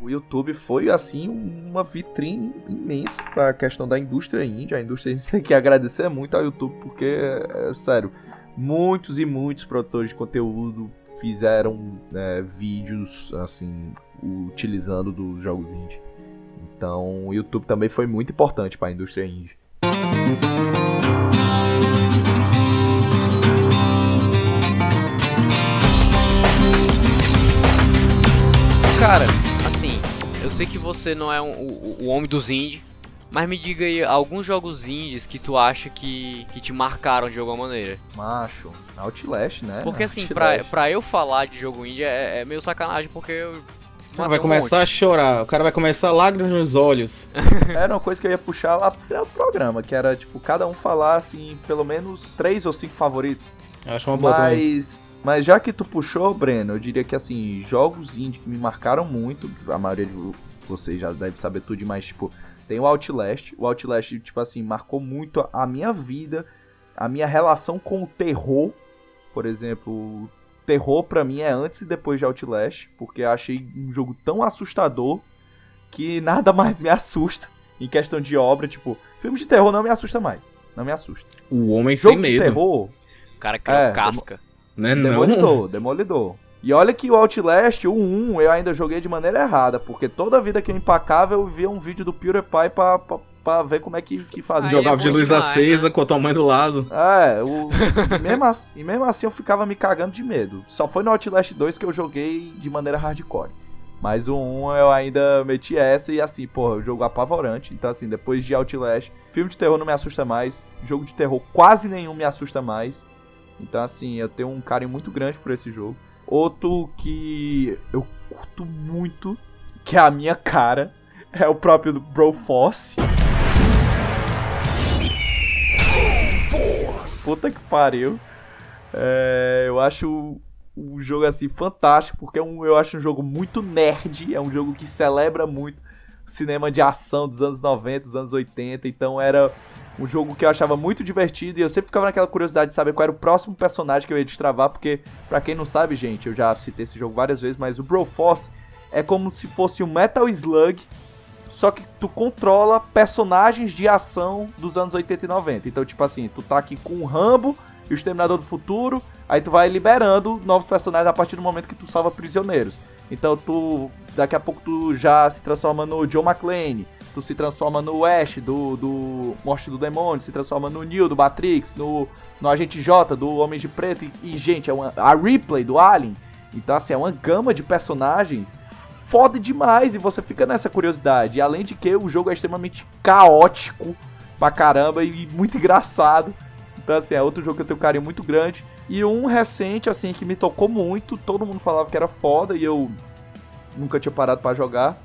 O YouTube foi, assim, uma vitrine imensa pra questão da indústria indie. A indústria indie tem que agradecer muito ao YouTube, porque, é, sério, muitos e muitos produtores de conteúdo fizeram né, vídeos, assim, utilizando dos jogos indie. Então, o YouTube também foi muito importante pra indústria indie. Cara, assim, eu sei que você não é um- o, o homem dos indie, mas me diga aí alguns jogos indies que tu acha que, que te marcaram de alguma maneira. Macho, Outlast, né? Porque assim, pra, Outlast. pra eu falar de jogo indie é, é meio sacanagem, porque eu. O cara vai um começar a chorar, o cara vai começar lágrimas nos olhos. Era uma coisa que eu ia puxar lá pro programa, que era, tipo, cada um falar, assim, pelo menos três ou cinco favoritos. Eu acho uma boa também. Mas, já que tu puxou, Breno, eu diria que assim, jogos indie que me marcaram muito, a maioria de vo- vocês já deve saber tudo, mas tipo, tem o Outlast. O Outlast, tipo assim, marcou muito a- minha vida, a minha relação com o terror. Por exemplo, o terror pra mim é antes e depois de Outlast, porque eu achei um jogo tão assustador que nada mais me assusta em questão de obra, tipo, filme de terror não me assusta mais. Não me assusta. O homem sem Jogo de medo. terror, O cara criou É, casca. Né, não? Demolidor, Demolidor. E olha que o Outlast, o 1, eu ainda joguei de maneira errada, porque toda vida que eu empacava eu via um vídeo do PewDiePie pra, pra, pra ver como é que, que fazia. Aí Jogava é de luz demais, acesa com a tua mãe do lado. É, o, e, mesmo assim, e mesmo assim eu ficava me cagando de medo. Só foi no Outlast 2 que eu joguei de maneira hardcore. Mas o 1 eu ainda meti essa e assim, porra, o jogo apavorante. Então assim, depois de Outlast, filme de terror não me assusta mais, jogo de terror quase nenhum me assusta mais. Então assim, eu tenho um carinho muito grande por esse jogo. Outro que eu curto muito, que é a minha cara, é o próprio do Broforce. Puta que pariu. É, eu acho o jogo assim fantástico, porque é um, eu acho um jogo muito nerd, é um jogo que celebra muito cinema de ação dos anos 90, dos anos 80, então era um jogo que eu achava muito divertido e eu sempre ficava naquela curiosidade de saber qual era o próximo personagem que eu ia destravar, porque pra quem não sabe, gente, eu já citei esse jogo várias vezes, mas o Broforce é como se fosse um Metal Slug, só que tu controla personagens de ação dos anos 80 e 90. Então, tipo assim, tu tá aqui com o Rambo e o Exterminador do Futuro, aí tu vai liberando novos personagens a partir do momento que tu salva prisioneiros. Então, tu daqui a pouco tu já se transforma no John McClane, tu se transforma no Ash do, do Morte do Demônio, se transforma no Neo do Matrix, no, no Agente J do Homem de Preto e, e, gente, é uma, a Ripley do Alien. Então, assim, é uma gama de personagens foda demais e você fica nessa curiosidade. Além de que o jogo é extremamente caótico pra caramba e muito engraçado. Então, assim, é outro jogo que eu tenho um carinho muito grande. E um recente, assim, que me tocou muito, todo mundo falava que era foda e eu nunca tinha parado pra jogar.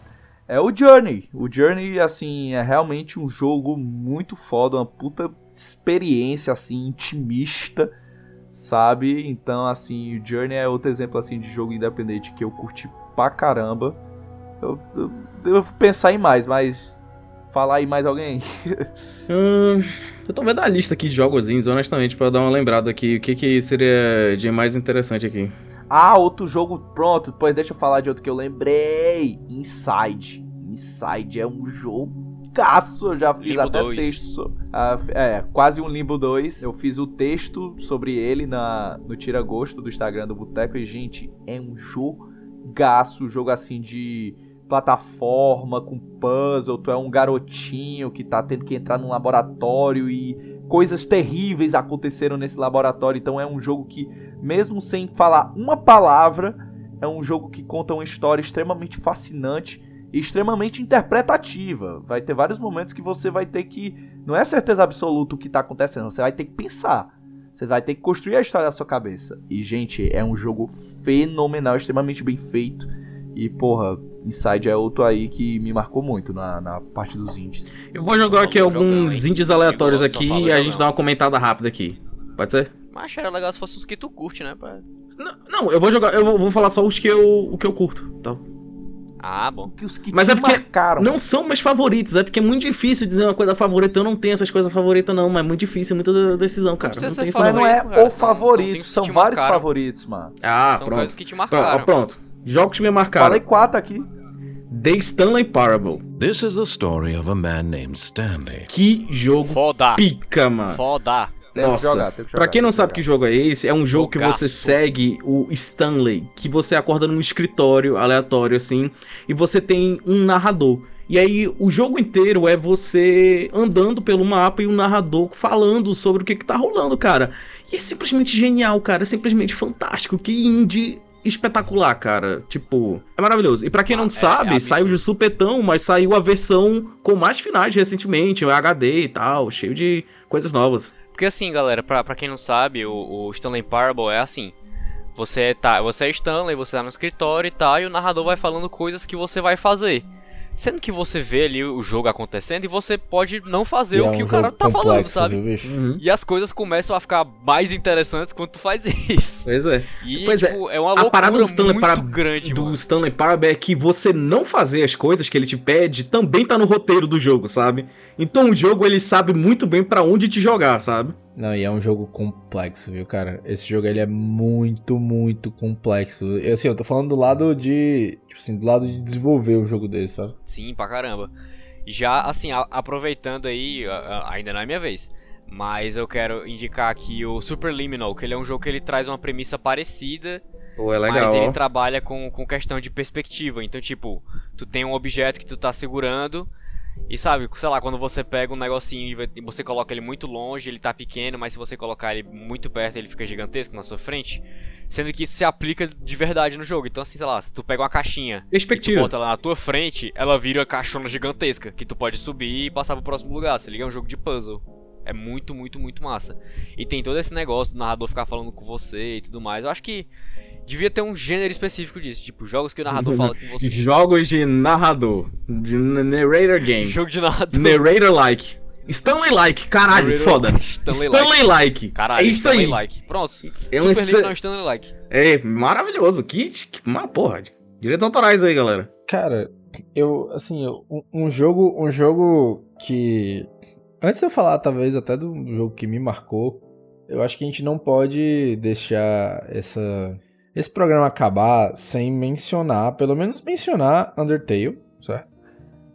É o Journey. O Journey, assim, é realmente um jogo muito foda, uma puta experiência, assim, intimista, sabe? Então, assim, o Journey é outro exemplo, assim, de jogo independente que eu curti pra caramba. Eu, eu devo pensar em mais, mas falar aí mais alguém. Hum, eu tô vendo a lista aqui de jogozinhos, honestamente, pra dar uma lembrada aqui. O que, que seria de mais interessante aqui? Ah, outro jogo pronto. Depois deixa eu falar de outro que eu lembrei. Inside. Inside é um jogaço. Eu já fiz Limbo até 2. texto. sobre- Ah, é, quase um Limbo 2. Eu fiz o texto sobre ele na, no Tira Gosto do Instagram do Boteco. E, gente, é um jogaço. Jogo assim de plataforma, com puzzle. Tu é um garotinho que tá tendo que entrar num laboratório e coisas terríveis aconteceram nesse laboratório. Então é um jogo que, mesmo sem falar uma palavra, é um jogo que conta uma história extremamente fascinante e extremamente interpretativa. Vai ter vários momentos que você vai ter que. Não é certeza absoluta o que tá acontecendo, você vai ter que pensar. Você vai ter que construir a história na sua cabeça. E, gente, é um jogo fenomenal, extremamente bem feito. E, porra, Inside é outro aí que me marcou muito na, na parte dos indies. Eu vou jogar aqui alguns indies aleatórios aqui e a gente dá uma comentada rápida aqui. Pode ser? Mas era legal se fosse os que tu curte, né? pá? Não, eu vou jogar, eu vou- vou falar só os que eu, o que eu curto, tá? Ah, bom. Que os que Mas te é porque marcaram. não são meus favoritos, é porque é muito difícil dizer uma coisa favorita. Eu não tenho essas coisas favoritas, não, mas é muito difícil, é muita decisão, cara. Não ser tem isso Mas não. não é favorito, cara. o São- são favorito, que são te vários marcaram. favoritos, mano. Ah, São pronto. coisas que te Pronto, marcaram. pronto. Jogos que me marcaram. Falei quatro aqui. The Stanley Parable. This is the story of a man named Stanley. Que jogo Foda. pica, mano. Foda. Nossa, jogar, que jogar, pra quem não que sabe que jogo é esse, é um jogo que você segue o Stanley, que você acorda num escritório aleatório assim, e você tem um narrador. E aí o jogo inteiro é você andando pelo mapa e o narrador falando sobre o que que tá rolando, cara. E é simplesmente genial, cara, é simplesmente fantástico. Que indie espetacular, cara. Tipo, é maravilhoso. E pra quem não é sabe, absurdo. saiu de supetão, mas saiu a versão com mais finais recentemente, o HD e tal, cheio de coisas novas. Porque assim, galera, pra, pra quem não sabe, o, o Stanley Parable é assim. Você tá, você é Stanley, você tá no escritório e tal, e o narrador vai falando coisas que você vai fazer. Sendo que você vê ali o jogo acontecendo e você pode não fazer E o é que um o cara tá falando, complexo, sabe? viu, bicho? Uhum. E as coisas começam a ficar mais interessantes quando tu faz isso. Pois é. E Pois é, tipo, é, uma a loucura parada do Stanley, muito Para- grande, do mano. Stanley Parable é que você não fazer as coisas que ele te pede também tá no roteiro do jogo, sabe? Então o jogo ele sabe muito bem pra onde te jogar, sabe? Não, e é um jogo complexo, viu, cara? Esse jogo ele é muito, muito complexo. Eu, assim, eu tô falando do lado de. Tipo assim, do lado de desenvolver um jogo desse, sabe? Sim, pra caramba. Já, assim, a- aproveitando aí, a- a- ainda não é minha vez. Mas eu quero indicar aqui o Superliminal, que ele é um jogo que ele traz uma premissa parecida, Pô, é mas legal. ele ó. trabalha com, com questão de perspectiva. Então, tipo, tu tem um objeto que tu tá segurando, e sabe, sei lá, quando você pega um negocinho e e você coloca ele muito longe, ele tá pequeno, mas se você colocar ele muito perto, ele fica gigantesco na sua frente. Sendo que isso se aplica de verdade no jogo. Então, assim, sei lá, se tu pega uma caixinha e tu Perspectiva. bota ela na tua frente, ela vira uma caixona gigantesca, que tu pode subir e passar pro próximo lugar, se liga? É um jogo de puzzle. É muito, muito, muito massa. E tem todo esse negócio do narrador ficar falando com você e tudo mais. Eu acho que devia ter um gênero específico disso, tipo, jogos que o narrador fala com você. Jogos de narrador. De narrator games. Jogo de narrador. Narrator-like. Stanley-like, caralho, Narrator- foda. Stanley-like. Stanley-like. Caralho, é isso aí. Stanley-like. Pronto. É um Super League não, Stanley-like. É maravilhoso. Que, que uma porra. Direitos autorais aí, galera. Cara, eu, assim, eu- um, um jogo, um jogo que antes de eu falar talvez até do jogo que me marcou, eu acho que a gente não pode deixar essa esse programa acabar sem mencionar, pelo menos mencionar Undertale, certo?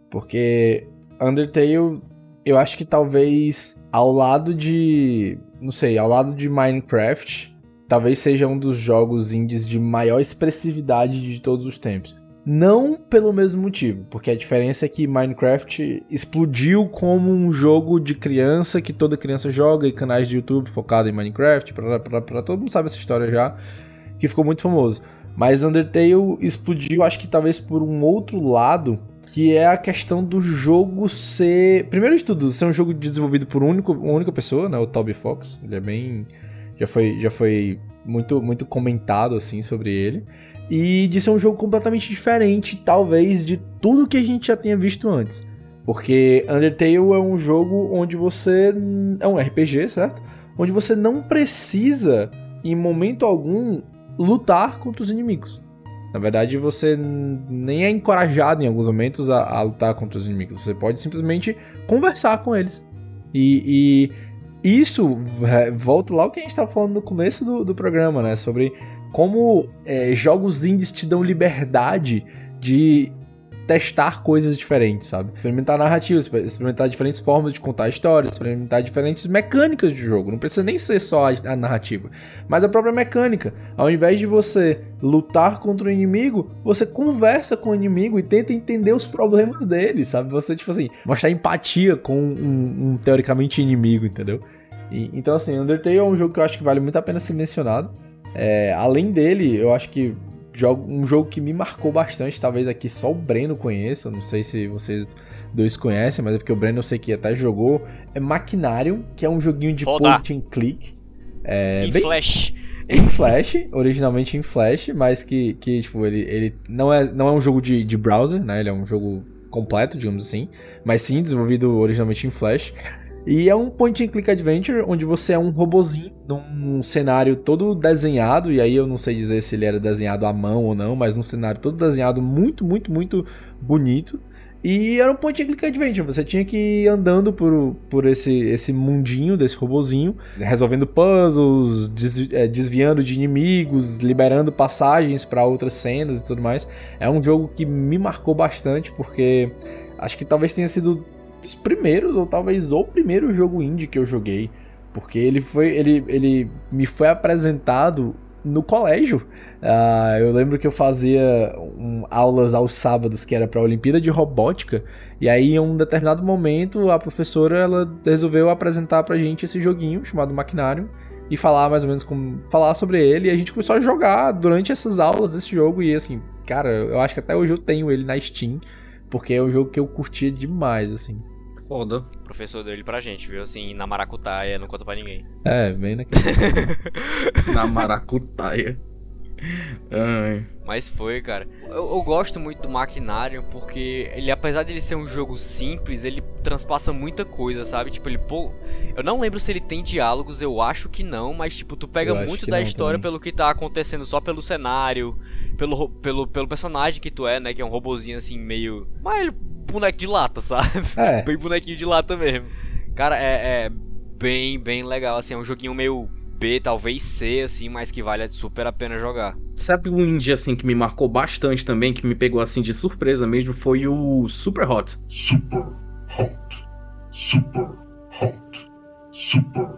Porque Undertale, eu acho que talvez ao lado de, não sei, ao lado de Minecraft, talvez seja um dos jogos indies de maior expressividade de todos os tempos. Não pelo mesmo motivo, porque a diferença é que Minecraft explodiu como um jogo de criança que toda criança joga e canais de YouTube focado em Minecraft, pra- todo mundo sabe essa história já, que ficou muito famoso. Mas Undertale explodiu, acho que talvez por um outro lado, que é a questão do jogo ser. Primeiro de tudo, ser um jogo desenvolvido por um único, uma única pessoa, né? O Toby Fox. Ele é bem. Já foi, já foi muito, muito comentado assim sobre ele. E de ser um jogo completamente diferente, talvez, de tudo que a gente já tenha visto antes. Porque Undertale é um jogo onde você. É um RPG, certo? Onde você não precisa, em momento algum, lutar contra os inimigos. Na verdade, você nem é encorajado em alguns momentos a, a lutar contra os inimigos. Você pode simplesmente conversar com eles. E, e isso é, volta lá o que a gente estava falando no começo do, do programa, né? Sobre como é, jogos indies te dão liberdade de testar coisas diferentes, sabe? Experimentar narrativas, experimentar diferentes formas de contar histórias, experimentar diferentes mecânicas de jogo. Não precisa nem ser só a narrativa, mas a própria mecânica. Ao invés de você lutar contra o inimigo, você conversa com o inimigo e tenta entender os problemas dele, sabe? Você, tipo assim, mostrar empatia com um, um teoricamente inimigo, entendeu? E, então, assim, Undertale é um jogo que eu acho que vale muito a pena ser mencionado. É, além dele, eu acho que um jogo que me marcou bastante, talvez aqui só o Breno conheça, não sei se vocês dois conhecem, mas é porque o Breno eu sei que até jogou, é Machinarium, que é um joguinho de Foda. point and click. É, Em bem- Flash. em Flash, originalmente em Flash, mas que, que tipo, ele, ele não, é, não é um jogo de, de browser, né? Ele é um jogo completo, digamos assim, mas sim desenvolvido originalmente em Flash. E é um point and click adventure onde você é um robozinho num cenário todo desenhado, e aí eu não sei dizer se ele era desenhado à mão ou não, mas num cenário todo desenhado muito, muito, muito bonito. E era um point and click adventure, você tinha que ir andando por, por esse, esse mundinho desse robozinho, resolvendo puzzles, eh, desviando de inimigos, liberando passagens para outras cenas e tudo mais. É um jogo que me marcou bastante, porque acho que talvez tenha sido dos primeiros, ou talvez o primeiro jogo indie que eu joguei. Porque ele foi. Ele, ele me foi apresentado no colégio. Ah, eu lembro que eu fazia um, aulas aos sábados, que era pra Olimpíada de Robótica. E aí, em um determinado momento, a professora ela resolveu apresentar pra gente esse joguinho chamado Maquinário. E falar mais ou menos como. falar sobre ele. E a gente começou a jogar durante essas aulas esse jogo. E assim, cara, eu acho que até hoje eu tenho ele na Steam. Porque é um jogo que eu curtia demais, assim. Foda. O professor deu ele pra gente, viu? Assim, na maracutaia, não conta pra ninguém. É, bem naquele. Na maracutaia. Ai. Mas foi, cara. Eu, eu gosto muito do Maquinário porque ele, apesar de ele ser um jogo simples, ele transpassa muita coisa, sabe? Tipo, ele pô. Eu não lembro se ele tem diálogos, eu acho que não, mas tipo, tu pega Eu muito da história também. pelo que tá acontecendo só pelo cenário, pelo, pelo, pelo personagem que tu é, né? Que é um robozinho assim, meio. Mas boneco de lata, sabe? É. bem bonequinho de lata mesmo. Cara, é, é bem, bem legal, assim, é um joguinho meio B, talvez C, assim, mas que vale super a pena jogar. Sabe um indie assim que me marcou bastante também, que me pegou assim de surpresa mesmo, foi o Super Hot. Super hot. Super hot. Super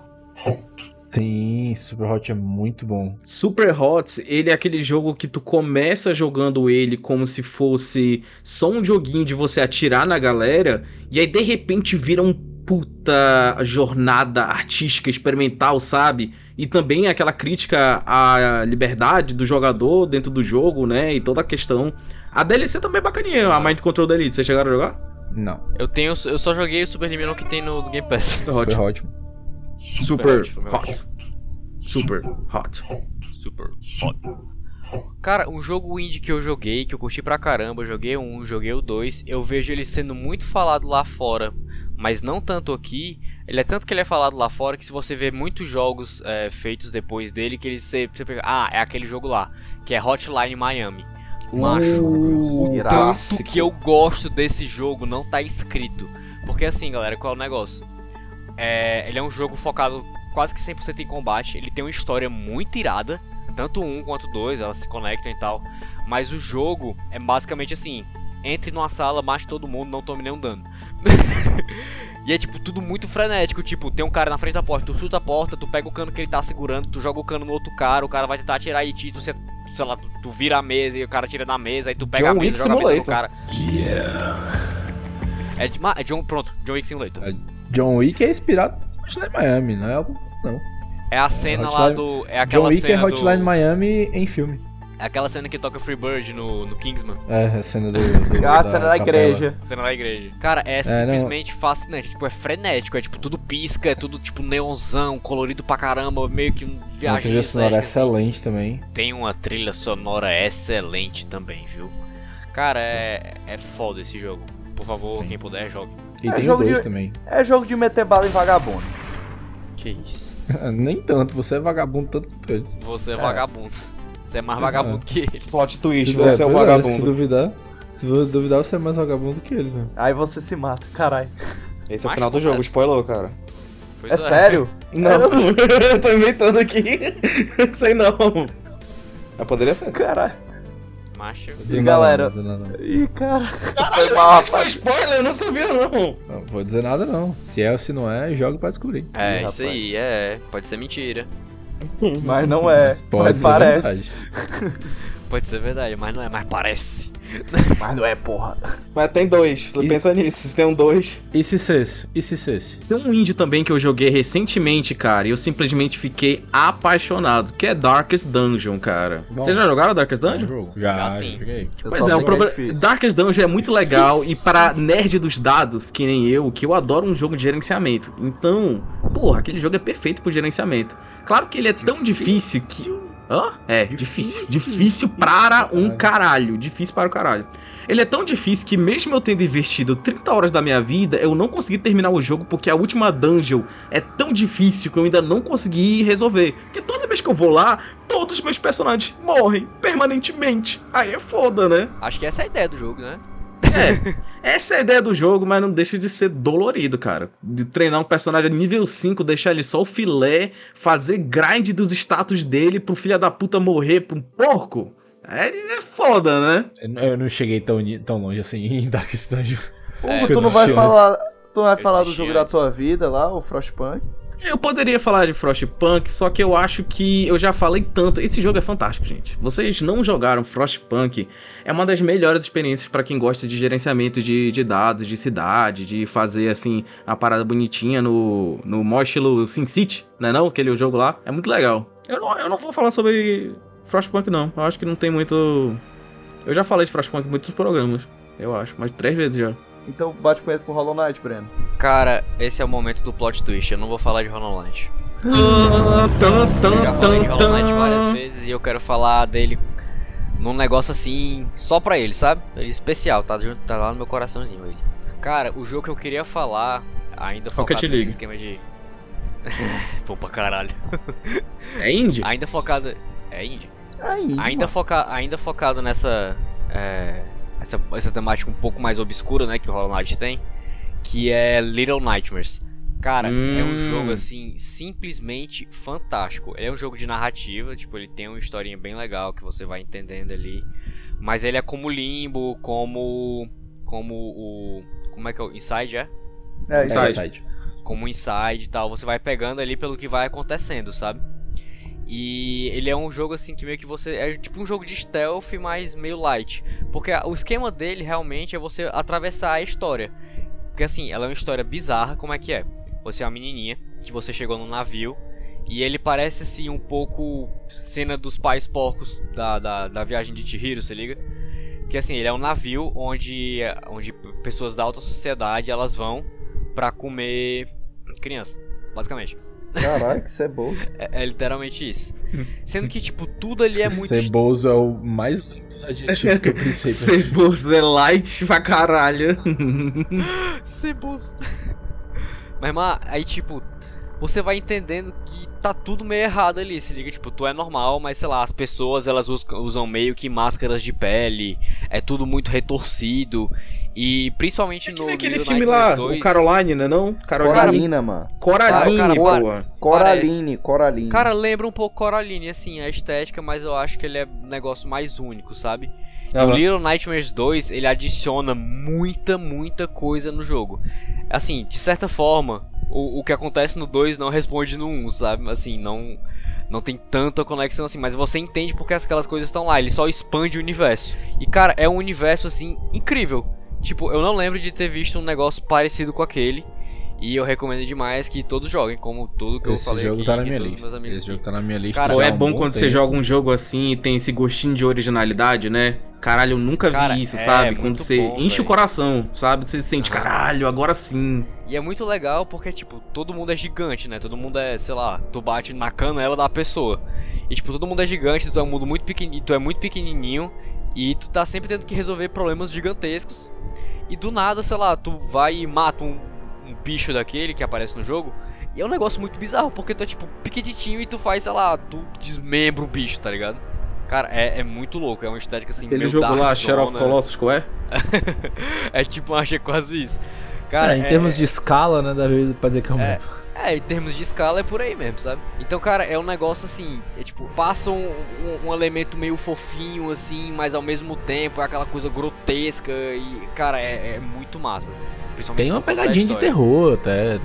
hot. Sim, Super Hot é muito bom. Super Hot, ele é aquele jogo que tu começa jogando ele como se fosse só um joguinho de você atirar na galera, e aí de repente vira um puta jornada artística experimental, sabe? E também aquela crítica à liberdade do jogador dentro do jogo, né? E toda a questão. A DLC também é bacaninha, a Mind Control da Elite. Vocês chegaram a jogar? Não. Eu tenho, eu só joguei o Super Liminal que tem no Game Pass. Super Hot. Super ótimo. Super Hot, Super Hot. Super Hot. Super hot. Cara, um jogo indie que eu joguei, que eu curti pra caramba, eu joguei o um, joguei o dois, eu vejo ele sendo muito falado lá fora, mas não tanto aqui. Ele é tanto que ele é falado lá fora que se você vê muitos jogos é, feitos depois dele, que ele você, você pega, ah, é aquele jogo lá, que é Hotline Miami. Macho, o tanto que eu gosto desse jogo não tá escrito. Porque assim, galera, qual é o negócio? É, ele é um jogo focado quase que 100% em combate. Ele tem uma história muito irada. Tanto um quanto dois, elas se conectam e tal. Mas o jogo é basicamente assim: entre numa sala, mate todo mundo, não tome nenhum dano. e é tipo tudo muito frenético. Tipo, tem um cara na frente da porta, tu chuta a porta, tu pega o cano que ele tá segurando, tu joga o cano no outro cara, o cara vai tentar atirar em ti, tu, se- sei lá, tu, tu vira a mesa e o cara tira na mesa, aí tu pega John a mesa, Wick joga a mesa no Simulator. cara. É, de, é John, pronto, John Wick Simulator. John Wick é inspirado no Hotline Miami, não é algo. Não. É a cena lá Hotline- do. É aquela John Wick é Hotline do... Miami em filme. Aquela cena que toca Freebird no, no Kingsman. É, a cena do. do Ah, a cena da capela. igreja. Cena da igreja. Cara, é, É, não. simplesmente fascinante. Tipo, é frenético. É tipo, tudo pisca, é tudo tipo neonzão, colorido pra caramba, meio que um Uma viagem trilha sonora estética. excelente também. Tem uma trilha sonora excelente também, viu? Cara, é, é foda esse jogo. Por favor, quem puder, jogue. E É tem o jogo 2 de- também. É jogo de meter bala em vagabundo. Que isso. Nem tanto, você é vagabundo tanto quanto eles. Você é, É. vagabundo. Você é mais vagabundo que eles. Plot twist, Se- você é, o pois Se vagabundo. duvidar, se duvidar, você é mais vagabundo que eles mesmo. Aí você se mata, caralho. Esse é o final do jogo, spoiler, cara. Pois É sério? Não, eu tô inventando aqui. Sei não. Mas poderia ser. Caralho. Macho. Nada galera? não, nada não. Ih, cara. Caralho, mas foi spoiler, eu não sabia não. Não vou dizer nada não. Se é ou se não é, joga pra descobrir. É, Ih, isso aí, é. Pode ser mentira. Mas não é. Mas pode Mas ser parece. verdade. Pode ser verdade, mas não é, mas parece. Mas não é, porra. Mas tem dois, E- pensa nisso, se tem um dois. E se cesse? E se cesse? Tem um indie também que eu joguei recentemente, cara, e eu simplesmente fiquei apaixonado, que é Darkest Dungeon, cara. Bom. Vocês já jogaram Darkest Dungeon? jogo? Já, Já já sim. joguei. Pois é, o problema. difícil. Darkest Dungeon é muito legal e para nerd dos dados, que nem eu, que eu adoro um jogo de gerenciamento. Então, porra, aquele jogo é perfeito pro gerenciamento. Claro que ele é tão difícil que. Hã? É, difícil. Difícil para um caralho. Difícil para o caralho. Ele é tão difícil que, mesmo eu tendo investido 30 horas da minha vida, eu não consegui terminar o jogo porque a última dungeon é tão difícil que eu ainda não consegui resolver. Porque toda vez que eu vou lá, todos os meus personagens morrem permanentemente. Aí é foda, né? Acho que essa é a ideia do jogo, né? É, essa é a ideia do jogo, mas não deixa de ser dolorido, cara. De treinar um personagem nível 5, deixar ele só o filé, fazer grind dos status dele pro filho da puta morrer pra um porco. É, é foda, né? Eu não- cheguei tão, tão longe assim em Darkest Dungeon. É, tu não vai falar. Tu não vai falar do jogo da tua vida lá, o Frostpunk? Eu poderia falar de Frostpunk, só que eu acho que eu já falei tanto. Esse jogo é fantástico, gente. Vocês não jogaram Frostpunk? É uma das melhores experiências pra quem gosta de gerenciamento de, de dados, de cidade, de fazer assim a parada bonitinha no no maior estilo Sin City, né não? Aquele jogo lá. É muito legal. Eu não, eu não vou falar sobre Frostpunk não. Eu acho que não tem muito Eu já falei de Frostpunk em muitos programas, eu acho, mas três vezes já. Então bate com ele pro Hollow Knight, Breno. Cara, esse é o momento do plot twist. Eu não vou falar de Hollow Knight. Tan, Eu já falei de Hollow Knight tan. várias vezes e eu quero falar dele num negócio assim, só pra ele, sabe? Ele é especial, tá, junto, tá lá no meu coraçãozinho ele. Cara, o jogo que eu queria falar, ainda focado nesse League. esquema de... Pô, pra caralho. É indie? Ainda focado... É indie. Aí, Ainda, foca... ainda focado nessa... é, Essa, essa temática um pouco mais obscura, né, que o Hollow Knight tem. Que é Little Nightmares. Cara, é um Hum. jogo assim, simplesmente fantástico. Ele é um jogo de narrativa, tipo, ele tem uma historinha bem legal que você vai entendendo ali. Mas ele é como Limbo, como. Como o. Como é que é o. Inside, é? É, isso aí. Inside. Como Inside e tal. Você vai pegando ali pelo que vai acontecendo, sabe? E ele é um jogo assim que meio que você. É tipo um jogo de stealth, mas meio light. Porque o esquema dele realmente é você atravessar a história. Porque assim, ela é uma história bizarra, como é que é? Você é uma menininha que você chegou num navio e ele parece assim um pouco cena dos pais porcos da, da, da viagem de Chihiro, se liga? Que assim, ele é um navio onde, onde pessoas da alta sociedade elas vão pra comer criança, basicamente. Caralho, que ceboso. É, é literalmente isso. Sendo que, tipo, tudo ali é muito. Ceboso é o mais lindo dos adjetivos que eu pensei. Ceboso é light pra caralho. Ceboso. Mas, mano, aí, tipo, você vai entendendo que tá tudo meio errado ali, se liga? Tipo, tu é normal, mas sei lá, as pessoas elas us- usam meio que máscaras de pele, é tudo muito retorcido. E principalmente no. Tem aquele Little filme lá, Nightmares o 2, Caroline, né não? Caroline. Coralina, mano. Coraline, Cara, cara, porra. Coraline, Coraline. Cara, lembra um pouco Coraline, assim, a estética, mas eu acho que ele é um negócio mais único, sabe? O Aham. Little Nightmares 2, ele adiciona muita, muita coisa no jogo. Assim, de certa forma, o, o que acontece no 2 não responde no 1, sabe? Assim, não não tem tanta conexão assim, mas você entende porque aquelas coisas estão lá, ele só expande o universo. E cara, é um universo assim incrível. Tipo, eu não lembro de ter visto um negócio parecido com aquele. E eu recomendo demais que todos joguem, como tudo que eu Esse falei jogo aqui. tá na minha lista. meus amigos Esse jogo aqui. tá na minha lista. Cara, é um bom bom quando você tempo. joga um jogo assim e tem esse gostinho de originalidade, né? Caralho, eu nunca Cara, vi isso, é sabe? Quando você bom, enche velho. o coração, sabe? Você sente, Aham. caralho, agora sim. E é muito legal porque, tipo, todo mundo é gigante, né? Todo mundo é, sei lá, tu bate na canela da pessoa. E, tipo, todo mundo é gigante, tu é um mundo muito pequenininho, tu é muito pequenininho e tu tá sempre tendo que resolver problemas gigantescos. E do nada, sei lá, tu vai e mata um, um bicho daquele que aparece no jogo. E é um negócio muito bizarro, porque tu é, tipo, pequenininho e tu faz, sei lá, tu desmembra o bicho, tá ligado? Cara, é, é muito louco, é uma estética assim, Aquele meio jogo lá, Shadow of zona. Colossus, qual é? é tipo, achei quase isso. Cara, É, em termos de escala, né, dá pra dizer que é o É, mesmo. É, em termos de escala é por aí mesmo, sabe? Então, cara, é um negócio assim, é tipo, passa um, um- um elemento meio fofinho, assim, mas ao mesmo tempo é aquela coisa grotesca e, cara, é, é muito massa. Tem uma pegadinha de terror até.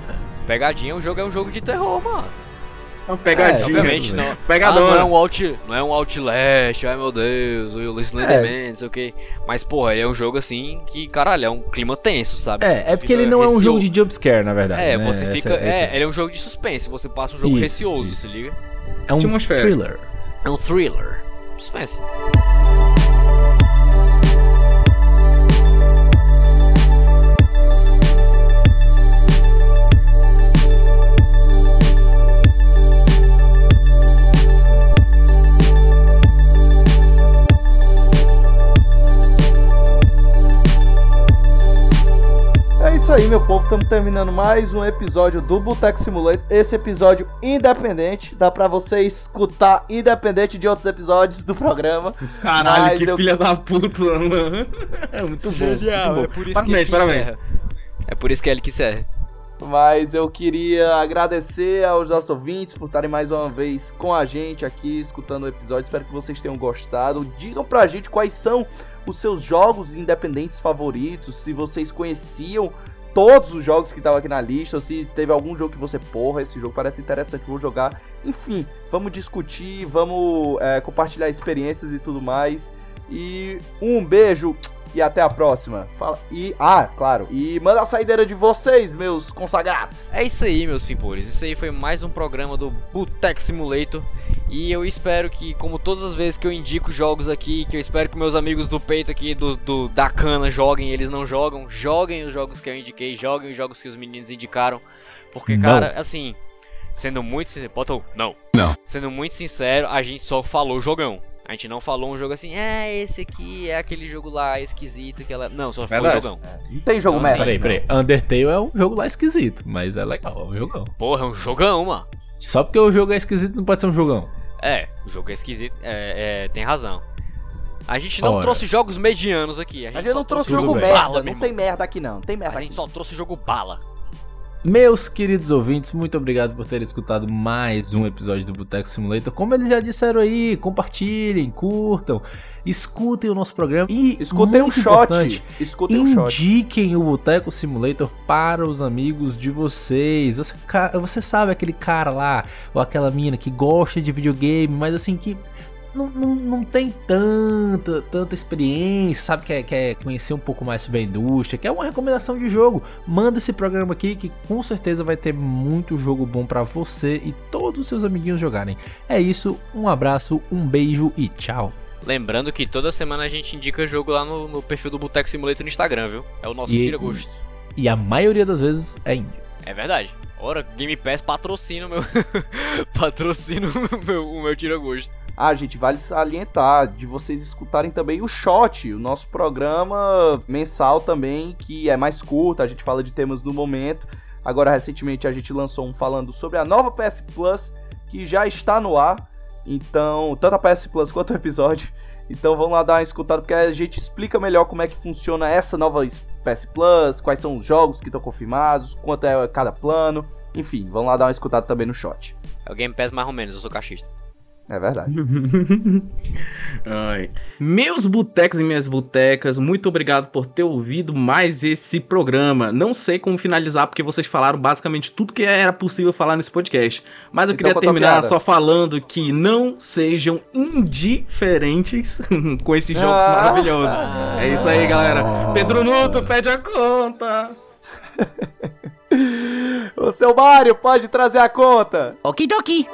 Pegadinha, o jogo é um jogo de terror, mano. Uma pegadinha. Obviamente não. Pegadona. Ah, não é um out, não é um Outlast, ai meu Deus, o Slenderman, não sei o que. Mas porra, é um jogo assim que, caralho, é um clima tenso, sabe? É, é porque ele não é um jogo de jumpscare, na verdade. É, né? você Essa- fica. essa- É, ele é um jogo de suspense, você passa um jogo Isso, receoso, isso. se liga? é um thriller. É um thriller. Suspense. Aí, meu povo. Estamos terminando mais um episódio do Boteco Simulator. Esse episódio independente. Dá pra você escutar independente de outros episódios do programa. Caralho, Mas que eu- filha da puta, mano. É muito bom, muito bom. é por isso parabéns, que parabéns. É por isso que é ele que encerra. Mas eu queria agradecer aos nossos ouvintes por estarem mais uma vez com a gente aqui, escutando o episódio. Espero que vocês tenham gostado. Digam pra gente quais são os seus jogos independentes favoritos, se vocês conheciam todos os jogos que estavam aqui na lista, ou se teve algum jogo que você, porra, esse jogo parece interessante, vou jogar. Enfim, vamos discutir, vamos é, compartilhar experiências e tudo mais. E um beijo e até a próxima. Fala. E, ah, claro. E manda a saideira de vocês, meus consagrados. É isso aí, meus pimpores. Isso aí foi mais um programa do Boteco Simulator. E eu espero que, como todas as vezes que eu indico jogos aqui, que eu espero que meus amigos do peito aqui, do, do- da cana, joguem, eles não jogam, joguem os jogos que eu indiquei, joguem os jogos que os meninos indicaram. Porque, Não. cara, assim, sendo muito sincero. Bota o não. Não. Sendo muito sincero, a gente só falou jogão. A gente não falou um jogo assim, é, esse aqui é aquele jogo lá esquisito, aquela. Não, só foi Verdade. jogão. Não tem jogo Então, merda. assim, Peraí, peraí. Undertale é um jogo lá esquisito, mas é legal, é um jogão. Porra, é um jogão, mano. Só porque o jogo é esquisito não pode ser um jogão. É, o jogo é esquisito, é, é, tem razão. A gente não Ora. trouxe jogos medianos aqui. A gente, A gente só não trouxe tudo jogo bem. merda. Bala, não tem merda aqui não. Tem merda A aqui. gente só trouxe jogo bala. Meus queridos ouvintes, muito obrigado por terem escutado mais um episódio do Boteco Simulator. Como eles já disseram aí, compartilhem, curtam, escutem o nosso programa e Escutem um shot. Escutem um shot. Indiquem o Boteco Simulator para os amigos de vocês. Você, você sabe aquele cara lá, ou aquela mina que gosta de videogame, mas assim, que não, não, não tem tanta, tanta experiência, sabe? Quer, quer conhecer um pouco mais sobre a indústria, quer uma recomendação de jogo. Manda esse programa aqui que com certeza vai ter muito jogo bom para você e todos os seus amiguinhos jogarem. É isso, um abraço, um beijo e tchau. Lembrando que toda semana a gente indica jogo lá no, no perfil do Boteco Simulator no Instagram, viu? É o nosso E- tira gosto. E a maioria das vezes é indie. É verdade. Ora, Game Pass patrocina o meu. patrocina o meu, o meu tira gosto. Ah, gente, vale salientar de vocês escutarem também o Shot, o nosso programa mensal também, que é mais curto, a gente fala de temas do momento. Agora, recentemente, a gente lançou um falando sobre a nova PS Plus, que já está no ar. Então, tanto a PS Plus quanto o episódio. Então, vamos lá dar uma escutada, porque a gente explica melhor como é que funciona essa nova PS Plus, quais são os jogos que estão confirmados, quanto é cada plano. Enfim, vamos lá dar uma escutada também no Shot. É o Game Pass mais ou menos, eu sou cachista. É verdade. Ai. Meus botecos e minhas botecas, muito obrigado por ter ouvido mais esse programa. Não sei como finalizar, porque vocês falaram basicamente tudo que era possível falar nesse podcast. Mas eu Então, queria terminar só falando que não sejam indiferentes com esses jogos Ah. maravilhosos. É isso aí, galera. Pedro Nuto, pede a conta. Ô, seu Mário, pode trazer a conta. Okidoki.